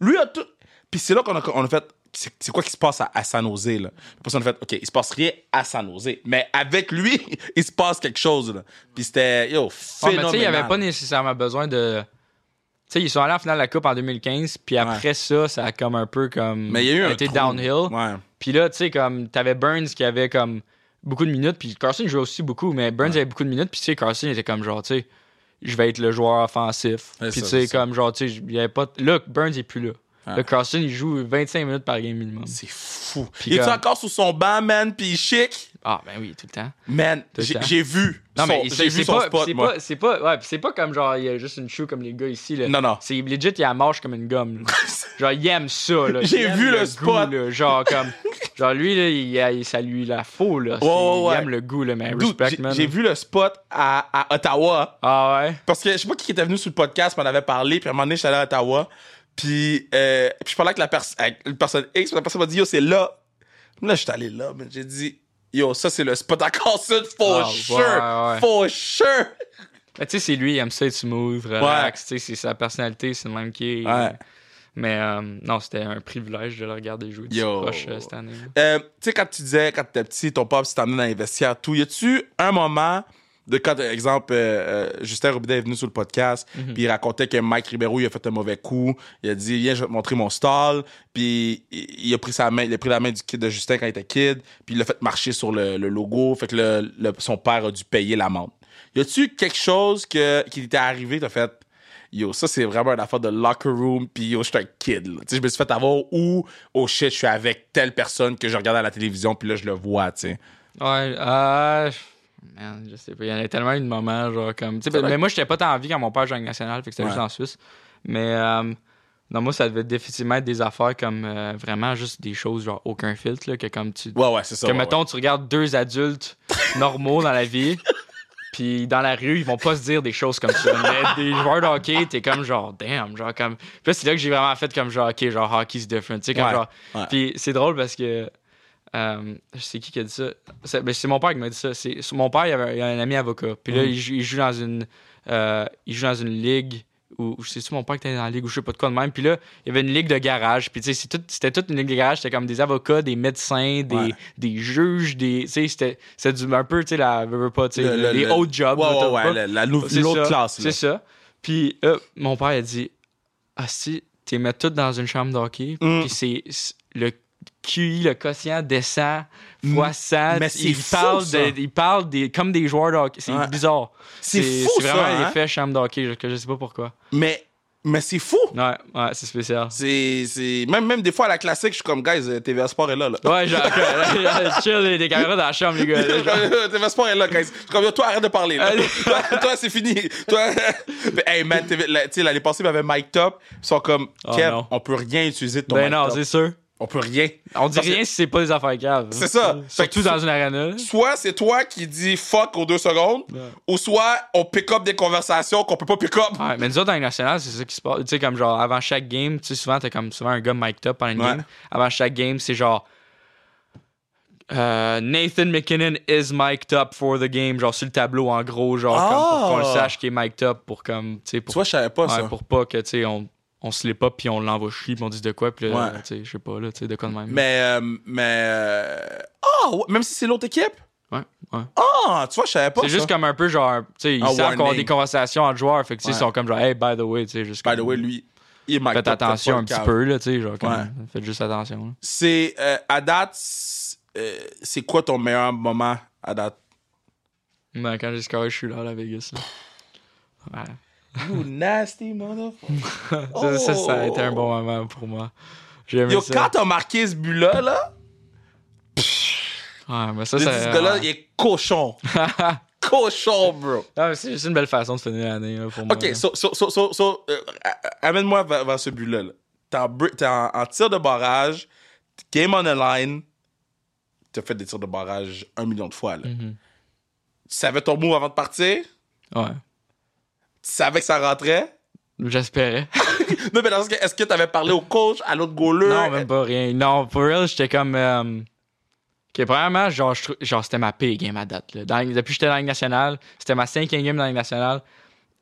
Lui a tout. Puis c'est là qu'on a, on a fait, c'est quoi qui se passe à, à San Jose, là? Puis on a fait, OK, il se passe rien à San Jose. Mais avec lui, il se passe quelque chose, là. Puis c'était, yo, Ouais, phénoménal. mais tu sais, il n'y avait pas nécessairement besoin de. Tu sais, ils sont allés en finale de la Coupe en 2015, puis après ça, ça a comme un peu comme. Mais il y a eu un été trou. downhill. Ouais. Puis là, tu sais, comme, t'avais Burns qui avait comme beaucoup de minutes, puis Carson jouait aussi beaucoup, mais Burns avait beaucoup de minutes, puis tu sais, Carson était comme genre, tu sais, je vais être le joueur offensif. Puis tu sais, comme genre, tu sais, il y avait pas. Là, Burns est plus là. Ouais. Là, Carson, il joue 25 minutes par game minimum. C'est fou. Il est encore sur son banc, man, puis il chic? Ah, ben oui, tout le temps. Man, le j'ai vu. Non, son- mais j'ai c'est vu son pas, spot, c'est pas, ouais, c'est pas comme genre, il y a juste une shoe comme les gars ici, là. Non, non. C'est legit, il a marche comme une gomme. genre, il aime ça, là. J'ai vu le goût, spot. là. Genre, comme, genre, lui, là, il, il- ça lui la faux, là. C'est- ouais, ouais. Il aime le goût, là, mais Dude, respect, man. J'ai vu le spot à, à Ottawa. Ah ouais? Parce que je sais pas qui était venu sur le podcast, m'en avait parlé, puis à un moment donné, je suis allé à Ottawa. Puis, euh, puis je parlais avec la, pers avec personne X, la personne m'a dit, yo, c'est là. Là, je suis allé là, mais j'ai dit, yo, ça, c'est le spot à Carson, for ouais, sure. ouais. For sure. Mais tu sais, c'est lui, il aime ça être smooth, relax. Tu sais, c'est sa personnalité, c'est le même qui est. Ouais. Mais euh, non, c'était un privilège de le regarder jouer du proche euh, cette année. Tu sais, quand tu disais, quand t'étais petit, ton papa s'est emmené dans les vestiaires, tout, y a-tu un moment de quand, par exemple, euh, euh, Justin Robidet est venu sur le podcast, Mhm. puis il racontait que Mike Ribeiro, il a fait un mauvais coup, il a dit, viens, je vais te montrer mon stall, puis il, a pris sa main, il a pris la main du kid de Justin quand il était kid, puis il l'a fait marcher sur le, le logo, fait que le, le- son père a dû payer l'amende. Y a-tu quelque chose que, qui t'était arrivé, t'as fait, yo, ça c'est vraiment une affaire de locker room, puis yo, je suis un kid, là. Tu sais, je me suis fait avoir où, oh shit, je suis avec telle personne que je regarde à la télévision, puis là, je le vois, tu sais. Ouais, euh. Man, je sais pas. Il y en a tellement eu de moments, genre comme. mais moi, j'étais pas tant en vie quand mon père jouait national, fait que c'était Ouais. juste en Suisse. Mais euh, non, moi, ça devait définitivement être des affaires comme euh, vraiment juste des choses, genre aucun filtre, là, que comme tu. Ouais, ouais, c'est ça. que ouais, mettons, tu regardes deux adultes normaux dans la vie, puis dans la rue, ils vont pas se dire des choses comme ça. Mais des joueurs de hockey, t'es comme genre, damn, genre comme. Puis c'est là que j'ai vraiment fait comme genre, ok, genre hockey's different. Tu sais, comme genre. Puis c'est drôle parce que. Euh, je sais qui qui a dit ça. C'est ben, c'est mon père qui m'a dit ça. C'est, mon père, il, avait, il a un ami avocat. Puis là, Mhm. il, joue, il joue dans une. euh, il joue dans une ligue. Ou c'est-tu mon père qui était dans la ligue ou je sais pas de quoi de même. Puis là, il y avait une ligue de garage. Puis tu sais, c'est c'était toute une ligue de garage. C'était comme des avocats, des médecins, des, Ouais. des juges, des. Tu sais, c'était, un peu, tu sais, la. veux, veux pas, tu sais, Le- le- les le- autres jobs. Ouais, là, ouais, la, C'est l'autre ça, classe, là. C'est ça. Puis euh, mon père a dit Ah, si, tu les mets toutes dans une chambre d'hockey, Mm. puis c'est c'est- le QI, le quotient descend fois 100. mais il fou, parle, ça. de, il parle des, comme des joueurs de hockey. C'est Ouais. bizarre. C'est fou, C'est vraiment ça, hein? l'effet chambre d'hockey, je- que je sais pas pourquoi. Mais, mais c'est fou. Ouais, ouais, c'est spécial. C'est, c'est... Même, même des fois, à la classique, je suis comme, guys, euh, TVA Sport est là, là. Ouais, genre, chill, les- des caméras dans la chambre, les gars. TVA Sport est là, guys. Je suis comme, yo, toi, arrête de parler, là. Toi, toi, c'est fini. Toi... Mais, hey, man, tu sais, l'année passée, il y avait Mike Top. Ils sont comme, Oh, Kev, non. on peut rien utiliser de ton Ben non, Top. c'est sûr. On peut rien. On dit Parce que- rien si c'est pas des affaires graves. C'est ça. Fait Surtout dans une arena. Soit c'est toi qui dis fuck aux deux secondes, Ouais. ou soit on pick up des conversations qu'on peut pas pick up. Ouais, mais nous autres, dans les nationales, c'est ça qui se passe. Tu sais, comme genre, avant chaque game, tu sais, souvent, t'as comme souvent un gars mic'd up pendant une Ouais. game. Avant chaque game, c'est genre. Euh, Nathan McKinnon is mic'd up for the game, genre sur le tableau en gros, genre Ah! comme pour qu'on le sache qu'il est mic'd up pour comme, tu sais, pour, je savais pas ça. pour pas que, tu sais, on, on se l'est pas puis on l'envoie chier puis on dit de quoi puis là, Ouais. tu sais, je sais pas, là, tu sais, de quoi de même. Mais. euh, mais. euh, Ah, ouais, même si c'est l'autre équipe? Ouais, ouais. Ah, tu vois, je savais pas. C'est juste comme un peu genre, tu sais, ils savent qu'on a des conversations entre joueurs, fait que, tu sais, ils sont comme genre, hey, by the way, tu sais, juste By the way, lui, il mic'd Faites attention un petit peu, là, tu sais, genre, comme, Ouais. faites juste attention. C'est. euh, à date, c'est euh, c'est quoi ton meilleur moment à date? Ben, quand j'ai scoré, je suis là à Vegas. là. Ouais. You nasty motherfucker. Ça, ça, ça a été un Oh. bon moment pour moi. Yo, ça. quand t'as marqué ce but-là, là, Ouais, mais ça, ça. ce gars-là, il est cochon. cochon, bro. Mais c'est juste une belle façon de finir l'année pour moi. Ok, so, so, so, so, euh, amène-moi vers, vers ce but-là. là. T'es en, tir de barrage, game on the line, t'as fait des tirs de barrage un million de fois. Là. Mhm. Tu savais ton mot avant de partir? Ouais. Tu savais que ça rentrait? J'espérais. non, mais dans ce est-ce que t'avais parlé au coach, à l'autre goaler? non, même pas rien. Non, pour real, j'étais comme. euh, Ok, premièrement, genre, genre c'était ma pire game à date. Là. Dans depuis que j'étais dans la Ligue nationale, c'était ma cinquième game dans la Ligue nationale.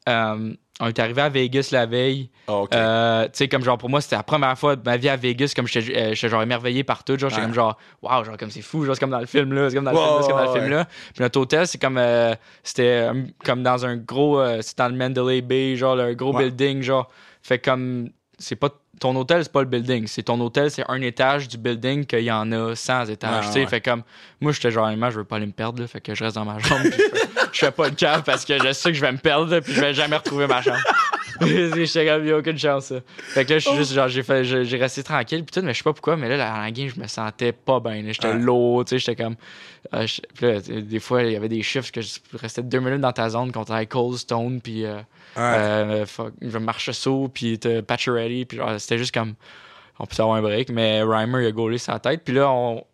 Euh, on est arrivé à Vegas la veille. Ah, ok. Euh, tu sais, comme genre, pour moi, c'était la première fois de ma vie à Vegas. Comme j'étais euh, genre émerveillé par tout. Genre, j'étais Ouais. comme genre, waouh, genre, comme c'est fou. Genre, c'est comme dans le film là. C'est comme dans le Ouais, film là. C'est comme dans le film là. Puis notre hôtel, c'est comme. euh, c'était euh, comme dans un gros. euh, c'est dans le Mandalay Bay, genre, un gros building. Genre, fait comme. C'est pas. Ton hôtel, c'est pas le building. C'est ton hôtel, c'est un étage du building qu'il y en a 100 étages. Ouais, tu sais, ouais. fait comme. Moi, j'étais genre, je veux pas aller me perdre. Là, fait que je reste dans ma chambre. je, fais, je fais pas de cave parce que je sais que je vais me perdre. là, Puis je vais jamais retrouver ma chambre. J'étais comme, il a aucune chance. Fait que là, je suis juste, genre, j'ai fait, j'ai resté tranquille, tout, mais je sais pas pourquoi, mais là, la, la game, je me sentais pas bien. J'étais Ouais. lourd, tu sais, j'étais comme. euh, je- puis là, des fois, il y avait des chiffres que je restais deux minutes dans ta zone contre Cold Stone, puis euh, euh, fuck, je marche saut, puis genre, c'était juste comme. On peut avoir un break, mais Reimer, il a gaulé sa tête, puis là, on.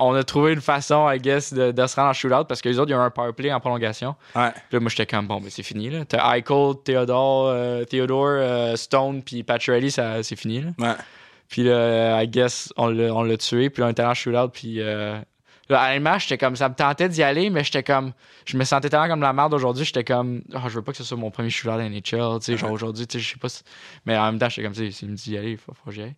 On a trouvé une façon, I guess, de, de se rendre en shootout parce que les autres, ils ont un power play en prolongation. Ouais. Puis là, moi, j'étais comme, bon, ben, c'est fini, là. T'as Eichel, Theodore, euh, Theodore euh, Stone, puis Pacioretty, ça, c'est fini, là. Ouais. Puis là, I guess, on l'a, on l'a tué, puis là, on était en shootout, puis... Euh, là, à l'image, j'étais comme, ça me tentait d'y aller, mais j'étais comme... Je me sentais tellement comme la merde aujourd'hui, j'étais comme... Ah, je veux pas que ce soit mon premier shootout NHL, tu sais, genre aujourd'hui, tu sais, je sais pas si... Mais en même temps, j'étais comme, s'il me dit d'y aller, il faut, faut que j'y aille.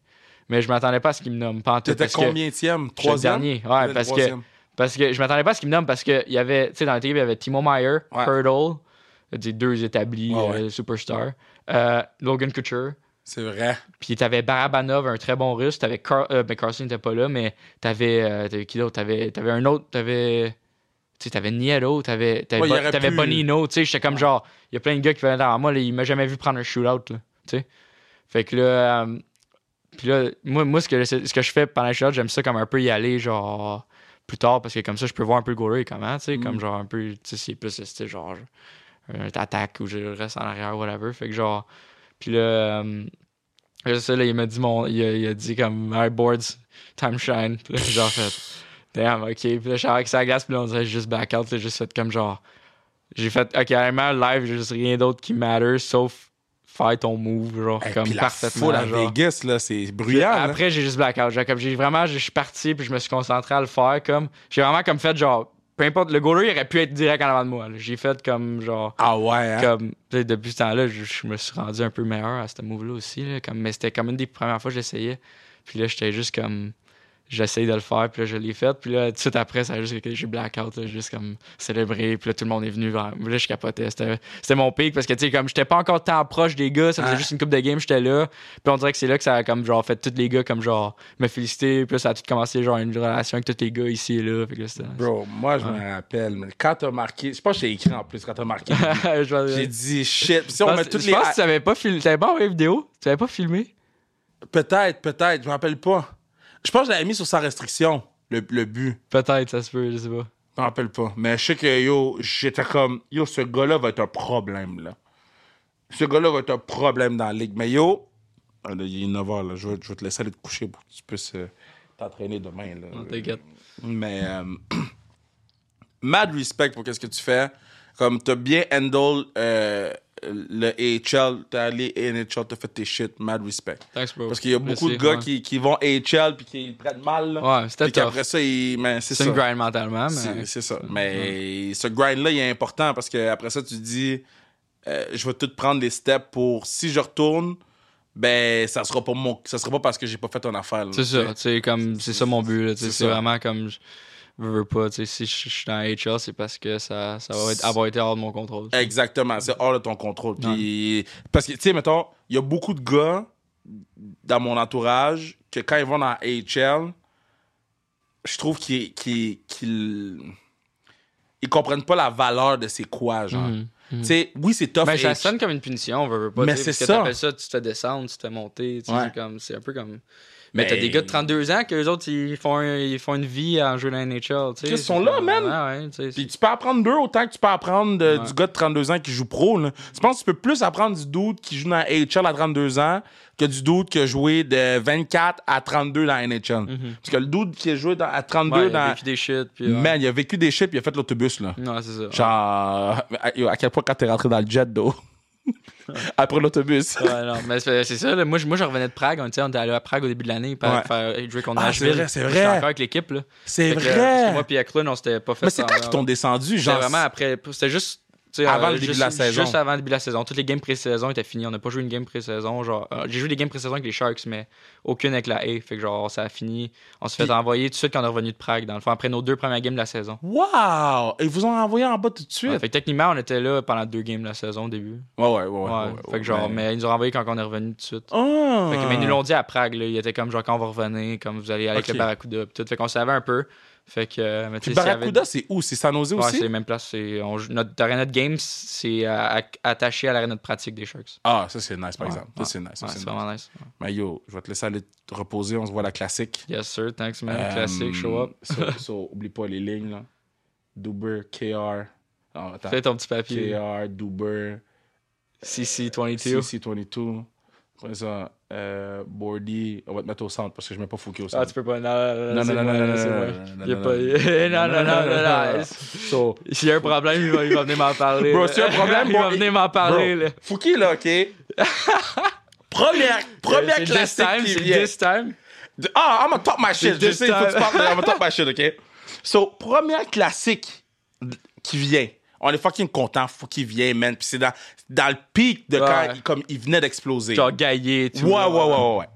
Mais je m'attendais pas à ce qu'il me nomme, pas en tout, T'étais combien tième? Troisième? dernier, ouais, parce que... Parce que je m'attendais pas à ce qu'il me nomme parce que il y avait, tu sais, dans l'équipe, il y avait Timo Meyer, Ouais. Hurdle, des deux établis ouais. euh, superstars, euh, Logan Couture, C'est vrai. puis t'avais Barabanov, un très bon russe, t'avais Car euh, ben Carson n'était pas là, mais t'avais, euh, t'avais qui d'autre? T'avais, t'avais un autre, t'avais, tu t'avais Nieto, t'avais, t'avais, Ouais, pu- Bonino, tu sais, j'étais comme genre, il y a plein de gars qui venaient derrière moi, là, il m'a jamais vu prendre un shootout, là, tu sais. Fait que là, euh, puis là, moi, moi ce, que, ce que je fais pendant le shootout, j'aime ça comme un peu y aller, genre, plus tard, parce que comme ça, je peux voir un peu le goaler comment, tu sais, Mm. comme genre un peu, tu sais, c'est plus, genre, un attaque ou je reste en arrière, whatever. Fait que genre, puis là, euh, ça, là, il m'a dit, mon, il, a, il a dit comme, alright, boards, time shine. Puis là, j'ai genre fait, damn, ok. Puis là, je suis avec sa glace, puis là, on dirait juste back out, j'ai juste fait comme genre, j'ai fait, ok, vraiment, live, j'ai juste rien d'autre qui matter, sauf faire ton move, genre, comme la parfaitement. à genre. Vegas, là, c'est bruyant. Après, j'ai juste blackout. Genre, comme j'ai vraiment, je suis parti puis je me suis concentré à le faire comme. J'ai vraiment comme fait genre, peu importe, le goaler il aurait pu être direct en avant de moi. J'ai fait comme genre, Ah ouais, hein? comme depuis ce temps-là, je, je me suis rendu un peu meilleur à ce move-là aussi. là, comme, mais c'était comme une des premières fois que j'essayais. Puis là, j'étais juste comme. J'essaye de le faire, puis là, je l'ai fait. Puis là, tout de suite après, ça a juste que j'ai blackout, là, juste comme célébré. Puis là, tout le monde est venu vers moi. Là, je capotais. C'était c'était mon pic parce que, tu sais, comme j'étais pas encore tant proche des gars, ça faisait Ouais. juste une coupe de game, j'étais là. Puis on dirait que c'est là que ça a comme, genre, fait tous les gars, comme, genre, me féliciter. Puis là, ça a tout commencé, genre, une relation avec tous les gars ici et là. Fait que là, c'était. Bro, moi, je me rappelle, mais quand t'as marqué, je pense que j'ai écrit en plus quand t'as marqué. Je j'ai dit shit. Puis si Je on met toutes je les. pense que tu avais pas filmé. Tu avais pas envoyé vidéo? Tu avais pas filmé? Peut-être, peut-être, je me rappelle pas. Je pense que je l'avais mis sur sa restriction, le, le but. Peut-être, ça se peut, je sais pas. Je me rappelle pas. Mais je sais que yo, j'étais comme yo, ce gars-là va être un problème là. Ce gars-là va être un problème dans la ligue. Mais yo, ah, il est 9h, là. Je, vais, je vais te laisser aller te coucher pour que tu puisses euh, t'entraîner demain. Là. T'inquiète. Mais euh, mad respect pour qu'est-ce que tu fais. Comme t'as bien handle euh, le AHL, t'es allé NHL, t'as fait tes shit, mad respect. Thanks, bro. Parce qu'il y a beaucoup de gars ouais. qui, qui vont AHL puis qui prennent mal. Là. Ouais, c'était qu'après ça, ils- mais c'est C'est ça. une grind mentalement, C'est mais. c'est ça. Mais ce grind-là, il est important parce que après ça, tu dis, euh, je vais tout prendre des steps pour si je retourne, ben ça sera pas mon, ça sera pas parce que j'ai pas fait ton affaire. C'est ça, sais, comme, c'est ça mon but, C'est c'est vraiment comme, je veux, veux pas, tu sais, si je je suis dans HL, c'est parce que ça, ça va être, avoir été hors de mon contrôle. Exactement, c'est hors de ton contrôle. Puis, parce que, tu sais, mettons, il y a beaucoup de gars dans mon entourage que quand ils vont dans AHL, je trouve qu'ils qu'ils- qu'ils- ils comprennent pas la valeur de c'est quoi, genre. Mhm, Tu sais, oui, c'est tough. Ben, ça sonne comme une punition, on veut, veut pas. Mais c'est ça. ça, tu te fais descendre, tu te fais monter, Ouais. c'est un peu comme. Mais Ben- t'as des gars de 32 ans qu'eux autres, ils font, ils font une vie à jouer dans la NHL, tu sais. Ils sont là, man. Ouais, ouais, tu sais. Puis tu peux apprendre d'eux autant que tu peux apprendre de- Ouais. du gars de 32 ans qui joue pro. Là. Je pense que tu peux plus apprendre du dude qui joue dans AHL à 32 ans que du dude qui a joué de 24 à 32 dans NHL. Parce que le dude qui a joué dans- à 32 Mhm. Ouais, il a dans... vécu des shit, puis. Man, il a vécu des shit puis il a fait l'autobus, là. C'est ça. Genre, à, à quel point quand t'es rentré dans le jet, d'eau? Après l'autobus. Ouais, non, mais c'est ça. là. Moi, je, moi, je revenais de Prague. On, était- on était allé à Prague au début de l'année pour Ouais. faire jouer contre Ah, Nashville. c'est vrai, c'est J'étais vrai. encore avec l'équipe. C'est que, euh, vrai. moi, puis Eklund, on s'était pas fait Mais c'est quand qu'ils t'ont descendu, C'était genre. vraiment après. C'était juste. Avant euh, le début juste- de la saison. Juste avant le début de la saison. Toutes les games pré-saison étaient finies. On n'a pas joué une game pré-saison. Genre, euh, j'ai joué des games pré-saison avec les Sharks, mais aucune avec la A. Fait que genre, ça a fini. On s'est fait Puis- envoyer tout de suite quand on est revenu de Prague, dans le fond, après nos deux premières games de la saison. Wow! Ils vous ont envoyé en bas tout de suite? Ouais, fait que techniquement, on était là pendant deux games de la saison au début. Ouais, ouais, ouais. ouais, Ouais, ouais, fait que genre, mais- mais ils nous ont envoyé quand on est revenu tout de suite. Ah! Fait que, mais ils nous l'ont dit à Prague, là. Il était comme genre quand on va revenir, comme vous allez aller avec le Barracuda. Tout. Fait qu'on savait un peu. Fait que. euh, Mais Puis avait- Barracuda, c'est où? C'est San Jose Ouais, aussi? c'est les mêmes places. On notre arena de games, c'est euh, à- attaché à l'arena de pratique des Sharks. Ah, ça c'est nice par Ouais, exemple. ouais. Ça c'est nice. c'est nice. vraiment nice. Mais yo, je vais te laisser aller te reposer. On se voit à la classique. Yes, sir. Thanks, man. Euh, Classique, show up. So, so, oublie pas les lignes là. Duber, KR. Attends. Fais ton petit papier. KR, Duber, CC22. CC22. Après ça, euh, Bordy. On va te mettre au centre parce que je mets pas Fouquet au centre. Ah, tu peux pas. Non, Non, non, non, non, non, non, non, non, Il y a non, pas- Non, non, non, non, non. So, S'il y a un problème, il va, il va venir m'en parler. Bro, s'il y a un problème, il va venir m'en parler. bro, là. Fouquet là, ok? première première C'est this time, c'est. Ah, I'm gonna talk my shit. Je sais, il faut que tu parles. I'm gonna talk my shit, OK? So, première classique qui vient. On est fucking content, faut qu'il vienne, man. Puis c'est dans, dans le pic de quand il, comme, il venait d'exploser. Genre gaillé tout. ouais, ouais, ouais, ouais, ouais.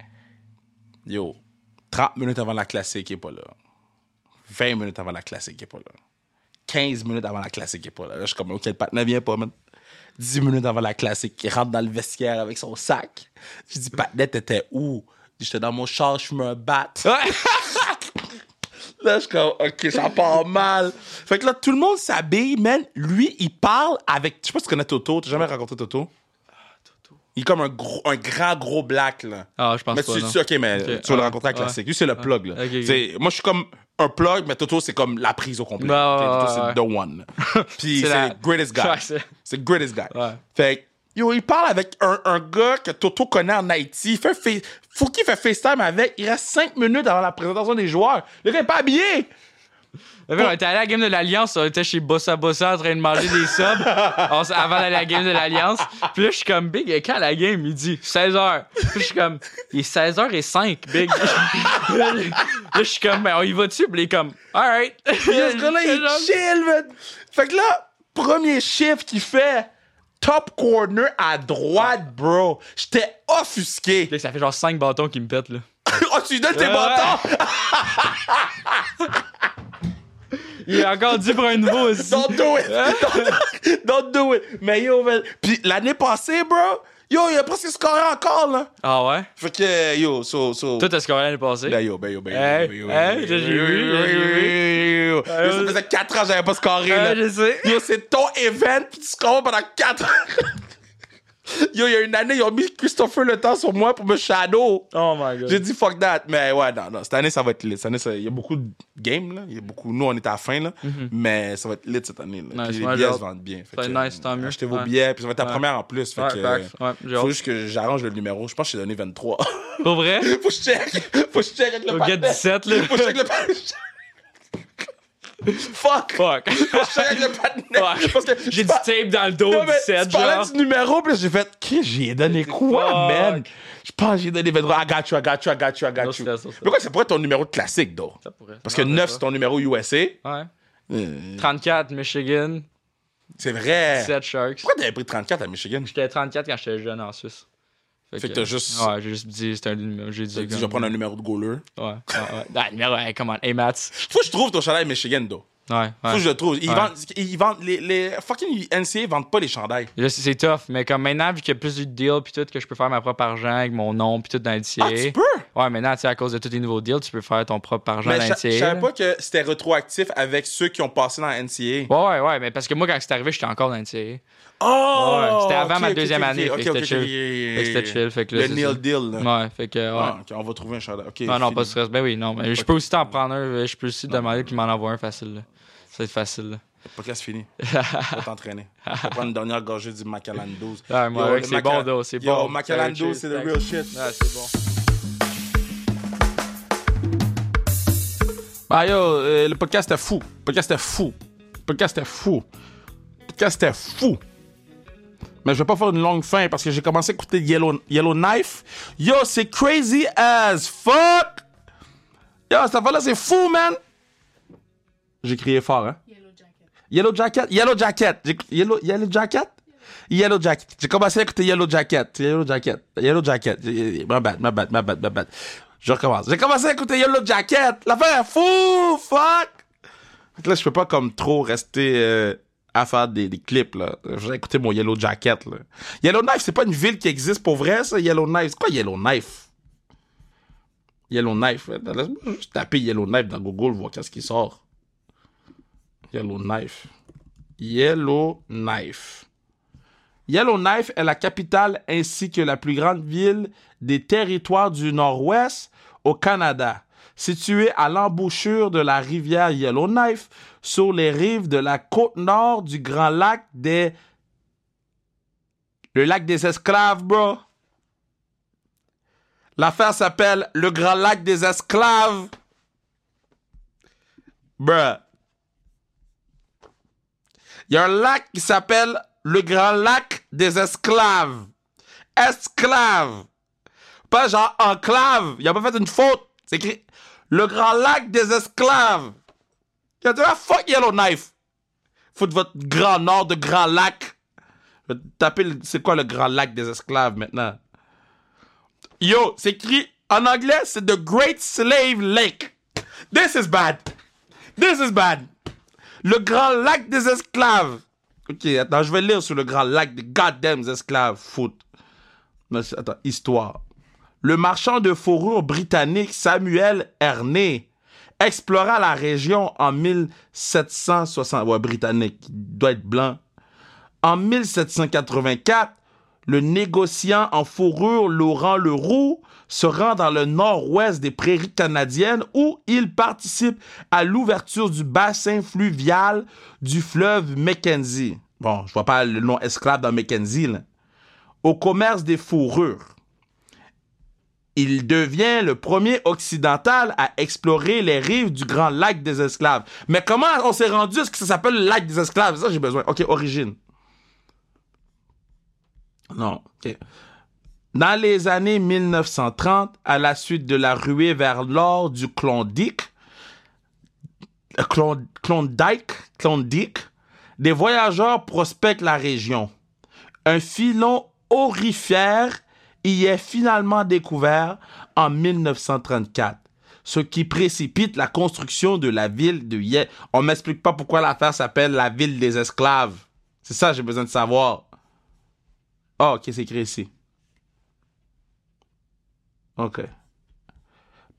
Yo, 30 minutes avant la classique, il est pas là. 20 minutes avant la classique, il est pas là. 15 minutes avant la classique, il est pas là. Là, je suis comme, OK, le partenaire vient pas, man. 10 minutes avant la classique, il rentre dans le vestiaire avec son sac. Je dis, partenaire, t'étais où? J'étais dans mon char, je me bat. Ouais. Là, je suis comme, OK, ça part mal. Fait que là, tout le monde s'habille, man. Lui, il parle avec. Je sais pas si tu connais Toto. T'as jamais rencontré Toto? Il est comme un, gros, un grand, gros black, là. Ah, je pense Mais pas. tu, non. tu- OK, mais tu vas le ouais, rencontrer à ouais. classique. Lui, c'est le plug, là. Moi, je suis comme un plug, mais Toto, c'est comme la prise au complet. Bah, Toto, ouais, ouais. c'est the one. Puis C'est la- le greatest guy. Ouais, c'est- greatest guy. Ouais. Fait que, yo, il parle avec un, un gars que Toto connaît en Haïti. Il fait fa- faut qu'il fait FaceTime avec. Il reste 5 minutes avant la présentation des joueurs. Le gars est pas habillé. On était allé à la game de l'Alliance, on était chez Bossa Bossa en train de manger des subs avant d'aller à la game de l'Alliance. Puis là, je suis comme, Big, quand la game? Il dit 16h. Puis je suis comme, il est 16h05, Big. là, je suis comme, ben, on y va dessus? Puis il est comme, alright. Puis ce gars-là, il chill, man. Fait que là, premier chiffre qu'il fait, top corner à droite, bro. J'étais offusqué. Là, ça fait genre 5 bâtons qui me pètent, là. oh, tu lui donnes tes Ouais. bâtons? Il est encore dû pour un nouveau aussi. Don't do it. Don't, do it. Mais yo. Puis l'année passée, bro, yo, il a presque scoré encore, là. Ah ouais? Fait que, yo, so, so. Toi, t'as scoré l'année passée? Ben yo, ben yo, ben yo. Hey, ben yo, hey, ben j'ai yo, vu, ben yo, j'ai ben vu. Ça faisait 4 ans que j'avais pas scoré, là. Ouais, je sais. Yo, c'est ton event, pis tu scores pendant 4 ans. Yo, il y a une année, ils ont mis Christopher Le Temps sur moi pour me shadow. Oh my god. J'ai dit fuck that. Mais ouais, non, non. Cette année, ça va être lit. Cette année, ça- il y a beaucoup de games, là. Il y a beaucoup. Nous, on est à la fin, là. Mais ça va être lit cette année, là. Nice, les billets j'ai se vendent bien. Être nice, tant mieux. Achetez vos Ouais. billets, puis ça va être ta Ouais. première en plus. Fait Ouais, que. Ouais, j'ai faut hâte. juste que j'arrange le numéro. Je pense que je t'ai donné 23. Pour vrai? faut que je check. Faut que je check avec le partenaire. 17, là. Faut que je check le. Fuck! Fuck. Je suis avec le patinet. Fuck. Parce que J'ai du tape dans le dos Non, mais set, tu parlais genre. du numéro, puis j'ai fait, j'ai donné quoi, Fuck. man? Je pense que j'ai donné 23. I got you, I got you, I got you, I got Non, you. c'est ça. Mais quoi, ça pourrait être ton numéro de classique, though? Ça pourrait. Parce que Non, 9, ça. c'est ton numéro USA. Ouais. 34, Michigan. C'est vrai. 7 Sharks. Pourquoi t'avais pris 34 à Michigan? J'étais 34 quand j'étais jeune en Suisse. Fait que t'as juste- Ouais, j'ai juste dit, un numéro. J'ai dit, je vais prendre un numéro de goaler. Ouais, ouais, ouais. Ah, numéro, hey, come on. Hey, Mats. Faut que je trouve ton chandail Michigan, though. Ouais, Faut que je le trouve. Ils Ouais. vendent, ils vendent, les, les fucking NCA vendent pas les chandails. C'est tough, mais comme maintenant, vu qu'il y a plus de deals puis tout, que je peux faire ma propre argent avec mon nom puis tout dans le Ah, tu peux? Ouais, maintenant, tu sais, à cause de tous les nouveaux deals, tu peux faire ton propre argent Mais dans je le je savais pas que c'était rétroactif avec ceux qui ont passé dans NCA. Ouais, ouais, ouais, mais parce que moi, quand c'est arrivé, j'étais encore dans NCA. Oh! Ouais, c'était avant ok, ma deuxième ok, année, ok, fait que ok, c'était chill. ok, Fait que c'était chill, fait que là, Le nil deal, là. Ouais, fait que, ouais. Ah, on va trouver un chandail. Ok, non, non, fini. pas de stress. Ben oui, non, mais je peux aussi t'en prendre un. Je peux aussi te demander puis m'en envoyer un facile, là. Ça va être facile, là. Le podcast fini. On va t'entraîner. On va prendre une dernière gorgée du Macallan 12. Ouais, moi, le c'est Macallan- bon, c'est bon. Macallan Cheers, 12, c'est the thanks. real shit. Ouais, c'est bon. Bah yo, euh, le podcast est fou. Le podcast est fou. Le podcast est fou. Le podcast est fou. Mais je vais pas faire une longue fin parce que j'ai commencé à écouter Yellow, Yellow Knife. Yo, c'est crazy as fuck. Yo, cette affaire-là, c'est fou, man. J'ai crié fort, hein. Yellow jacket. Yellow Jacket. Yellow Yellow, Jacket? Yellow Jacket. J'ai commencé à écouter Yellow Jacket. Yellow Jacket. Yellow Jacket. Ma bad, ma bad, ma bad, ma bad. Je recommence. J'ai commencé à écouter Yellow Jacket. L'affaire est fou, fuck. Là, je peux pas comme trop rester euh, à faire des, clips, là. Je vais écouter mon Yellow Jacket, là. Yellowknife, c'est pas une ville qui existe pour vrai, ça, Yellowknife. C'est quoi Yellowknife? Yellowknife. Laisse-moi juste taper Yellowknife dans Google, voir qu'est-ce qui sort. Yellowknife. Yellowknife. Yellowknife est la capitale ainsi que la plus grande ville des territoires du Nord-Ouest au Canada, située à l'embouchure de la rivière Yellowknife sur les rives de la côte nord du Grand Lac des... Le lac des esclaves, bro. L'affaire s'appelle le Grand Lac des esclaves. Bruh. Il y a un lac qui s'appelle le Grand Lac des Esclaves. Esclaves. Pas genre enclave. Il a pas fait une faute. C'est écrit Grand Lac des Esclaves. Il a dit, ah, fuck Yellowknife. Foutre votre grand nord de Grand Lac. Le- c'est quoi le Grand Lac des Esclaves maintenant? Yo, c'est écrit en anglais, c'est The Great Slave Lake. This is bad. This is bad. Le grand lac des esclaves. Ok, attends, je vais lire sur le grand lac des goddamn esclaves. Foot. Attends, histoire. Le marchand de fourrure britannique Samuel Erney explora la région en 1760. Ouais, britannique, doit être blanc. En 1784, le négociant en fourrure Laurent Leroux se rend dans le nord-ouest des prairies canadiennes où il participe à l'ouverture du bassin fluvial du fleuve Mackenzie. Bon, je vois pas le nom esclave dans Mackenzie, là. Au commerce des fourrures. Il devient le premier occidental à explorer les rives du grand lac des esclaves. Mais comment on s'est rendu à ce que ça s'appelle le lac des esclaves? Ça, j'ai besoin. OK, origine. Non, OK. Dans les années 1930, à la suite de la ruée vers l'or du Klondike, euh, Klon- Klondike, Klondike, des voyageurs prospectent la région. Un filon aurifère y est finalement découvert en 1934, ce qui précipite la construction de la ville de Ye. On m'explique pas pourquoi l'affaire s'appelle la ville des esclaves. C'est ça j'ai besoin de savoir. Ah, ok, c'est écrit ici. Ok.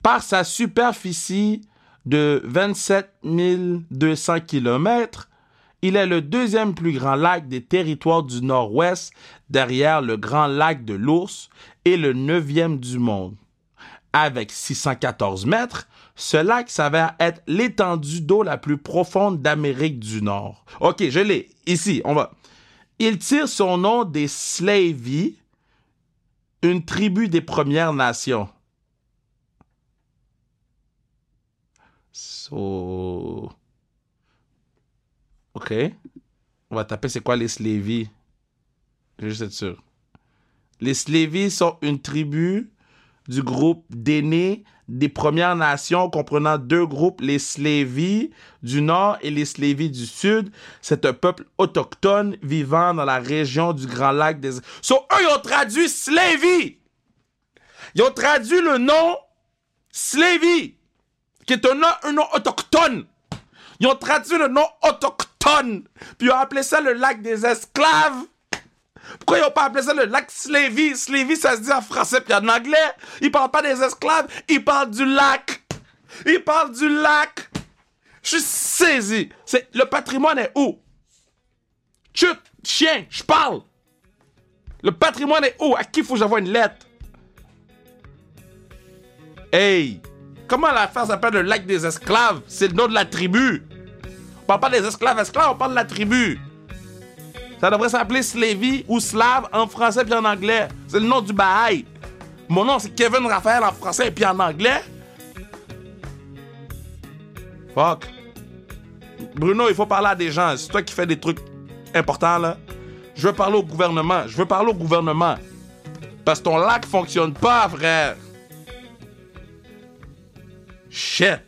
Par sa superficie de 27 200 km, il est le deuxième plus grand lac des territoires du Nord-Ouest derrière le grand lac de l'Ours et le neuvième du monde. Avec 614 mètres, ce lac s'avère être l'étendue d'eau la plus profonde d'Amérique du Nord. Ok, je l'ai. Ici, on va. Il tire son nom des Slavies, une tribu des Premières Nations. So... OK. On va taper c'est quoi les Slévis. Je juste être sûr. Les Slévis sont une tribu du groupe d'aînés des Premières Nations comprenant deux groupes, les Slévis du Nord et les Slévis du Sud. C'est un peuple autochtone vivant dans la région du Grand Lac des... So, eux, ils ont traduit Slévis! Ils ont traduit le nom Slévis, qui est un nom, un nom autochtone. Ils ont traduit le nom autochtone, puis ils ont appelé ça le lac des esclaves. Pourquoi ils n'ont pas appelé ça le lac Slévy? Slévy, ça se dit en français puis en anglais. Ils parlent pas des esclaves, ils parlent du lac. Ils parlent du lac. Je suis saisi. C'est, le patrimoine est où? Chut, chien, je parle. Le patrimoine est où? À qui faut que j'envoie une lettre? Hey! Comment l'affaire s'appelle le lac des esclaves? C'est le nom de la tribu. On parle pas des esclaves esclaves, on parle de la tribu. Ça devrait s'appeler Slavy ou Slave en français puis en anglais. C'est le nom du Bahaï. Mon nom, c'est Kevin Raphaël en français et puis en anglais. Fuck. Bruno, il faut parler à des gens. C'est toi qui fais des trucs importants, là. Je veux parler au gouvernement. Je veux parler au gouvernement. Parce que ton lac fonctionne pas, frère. Shit.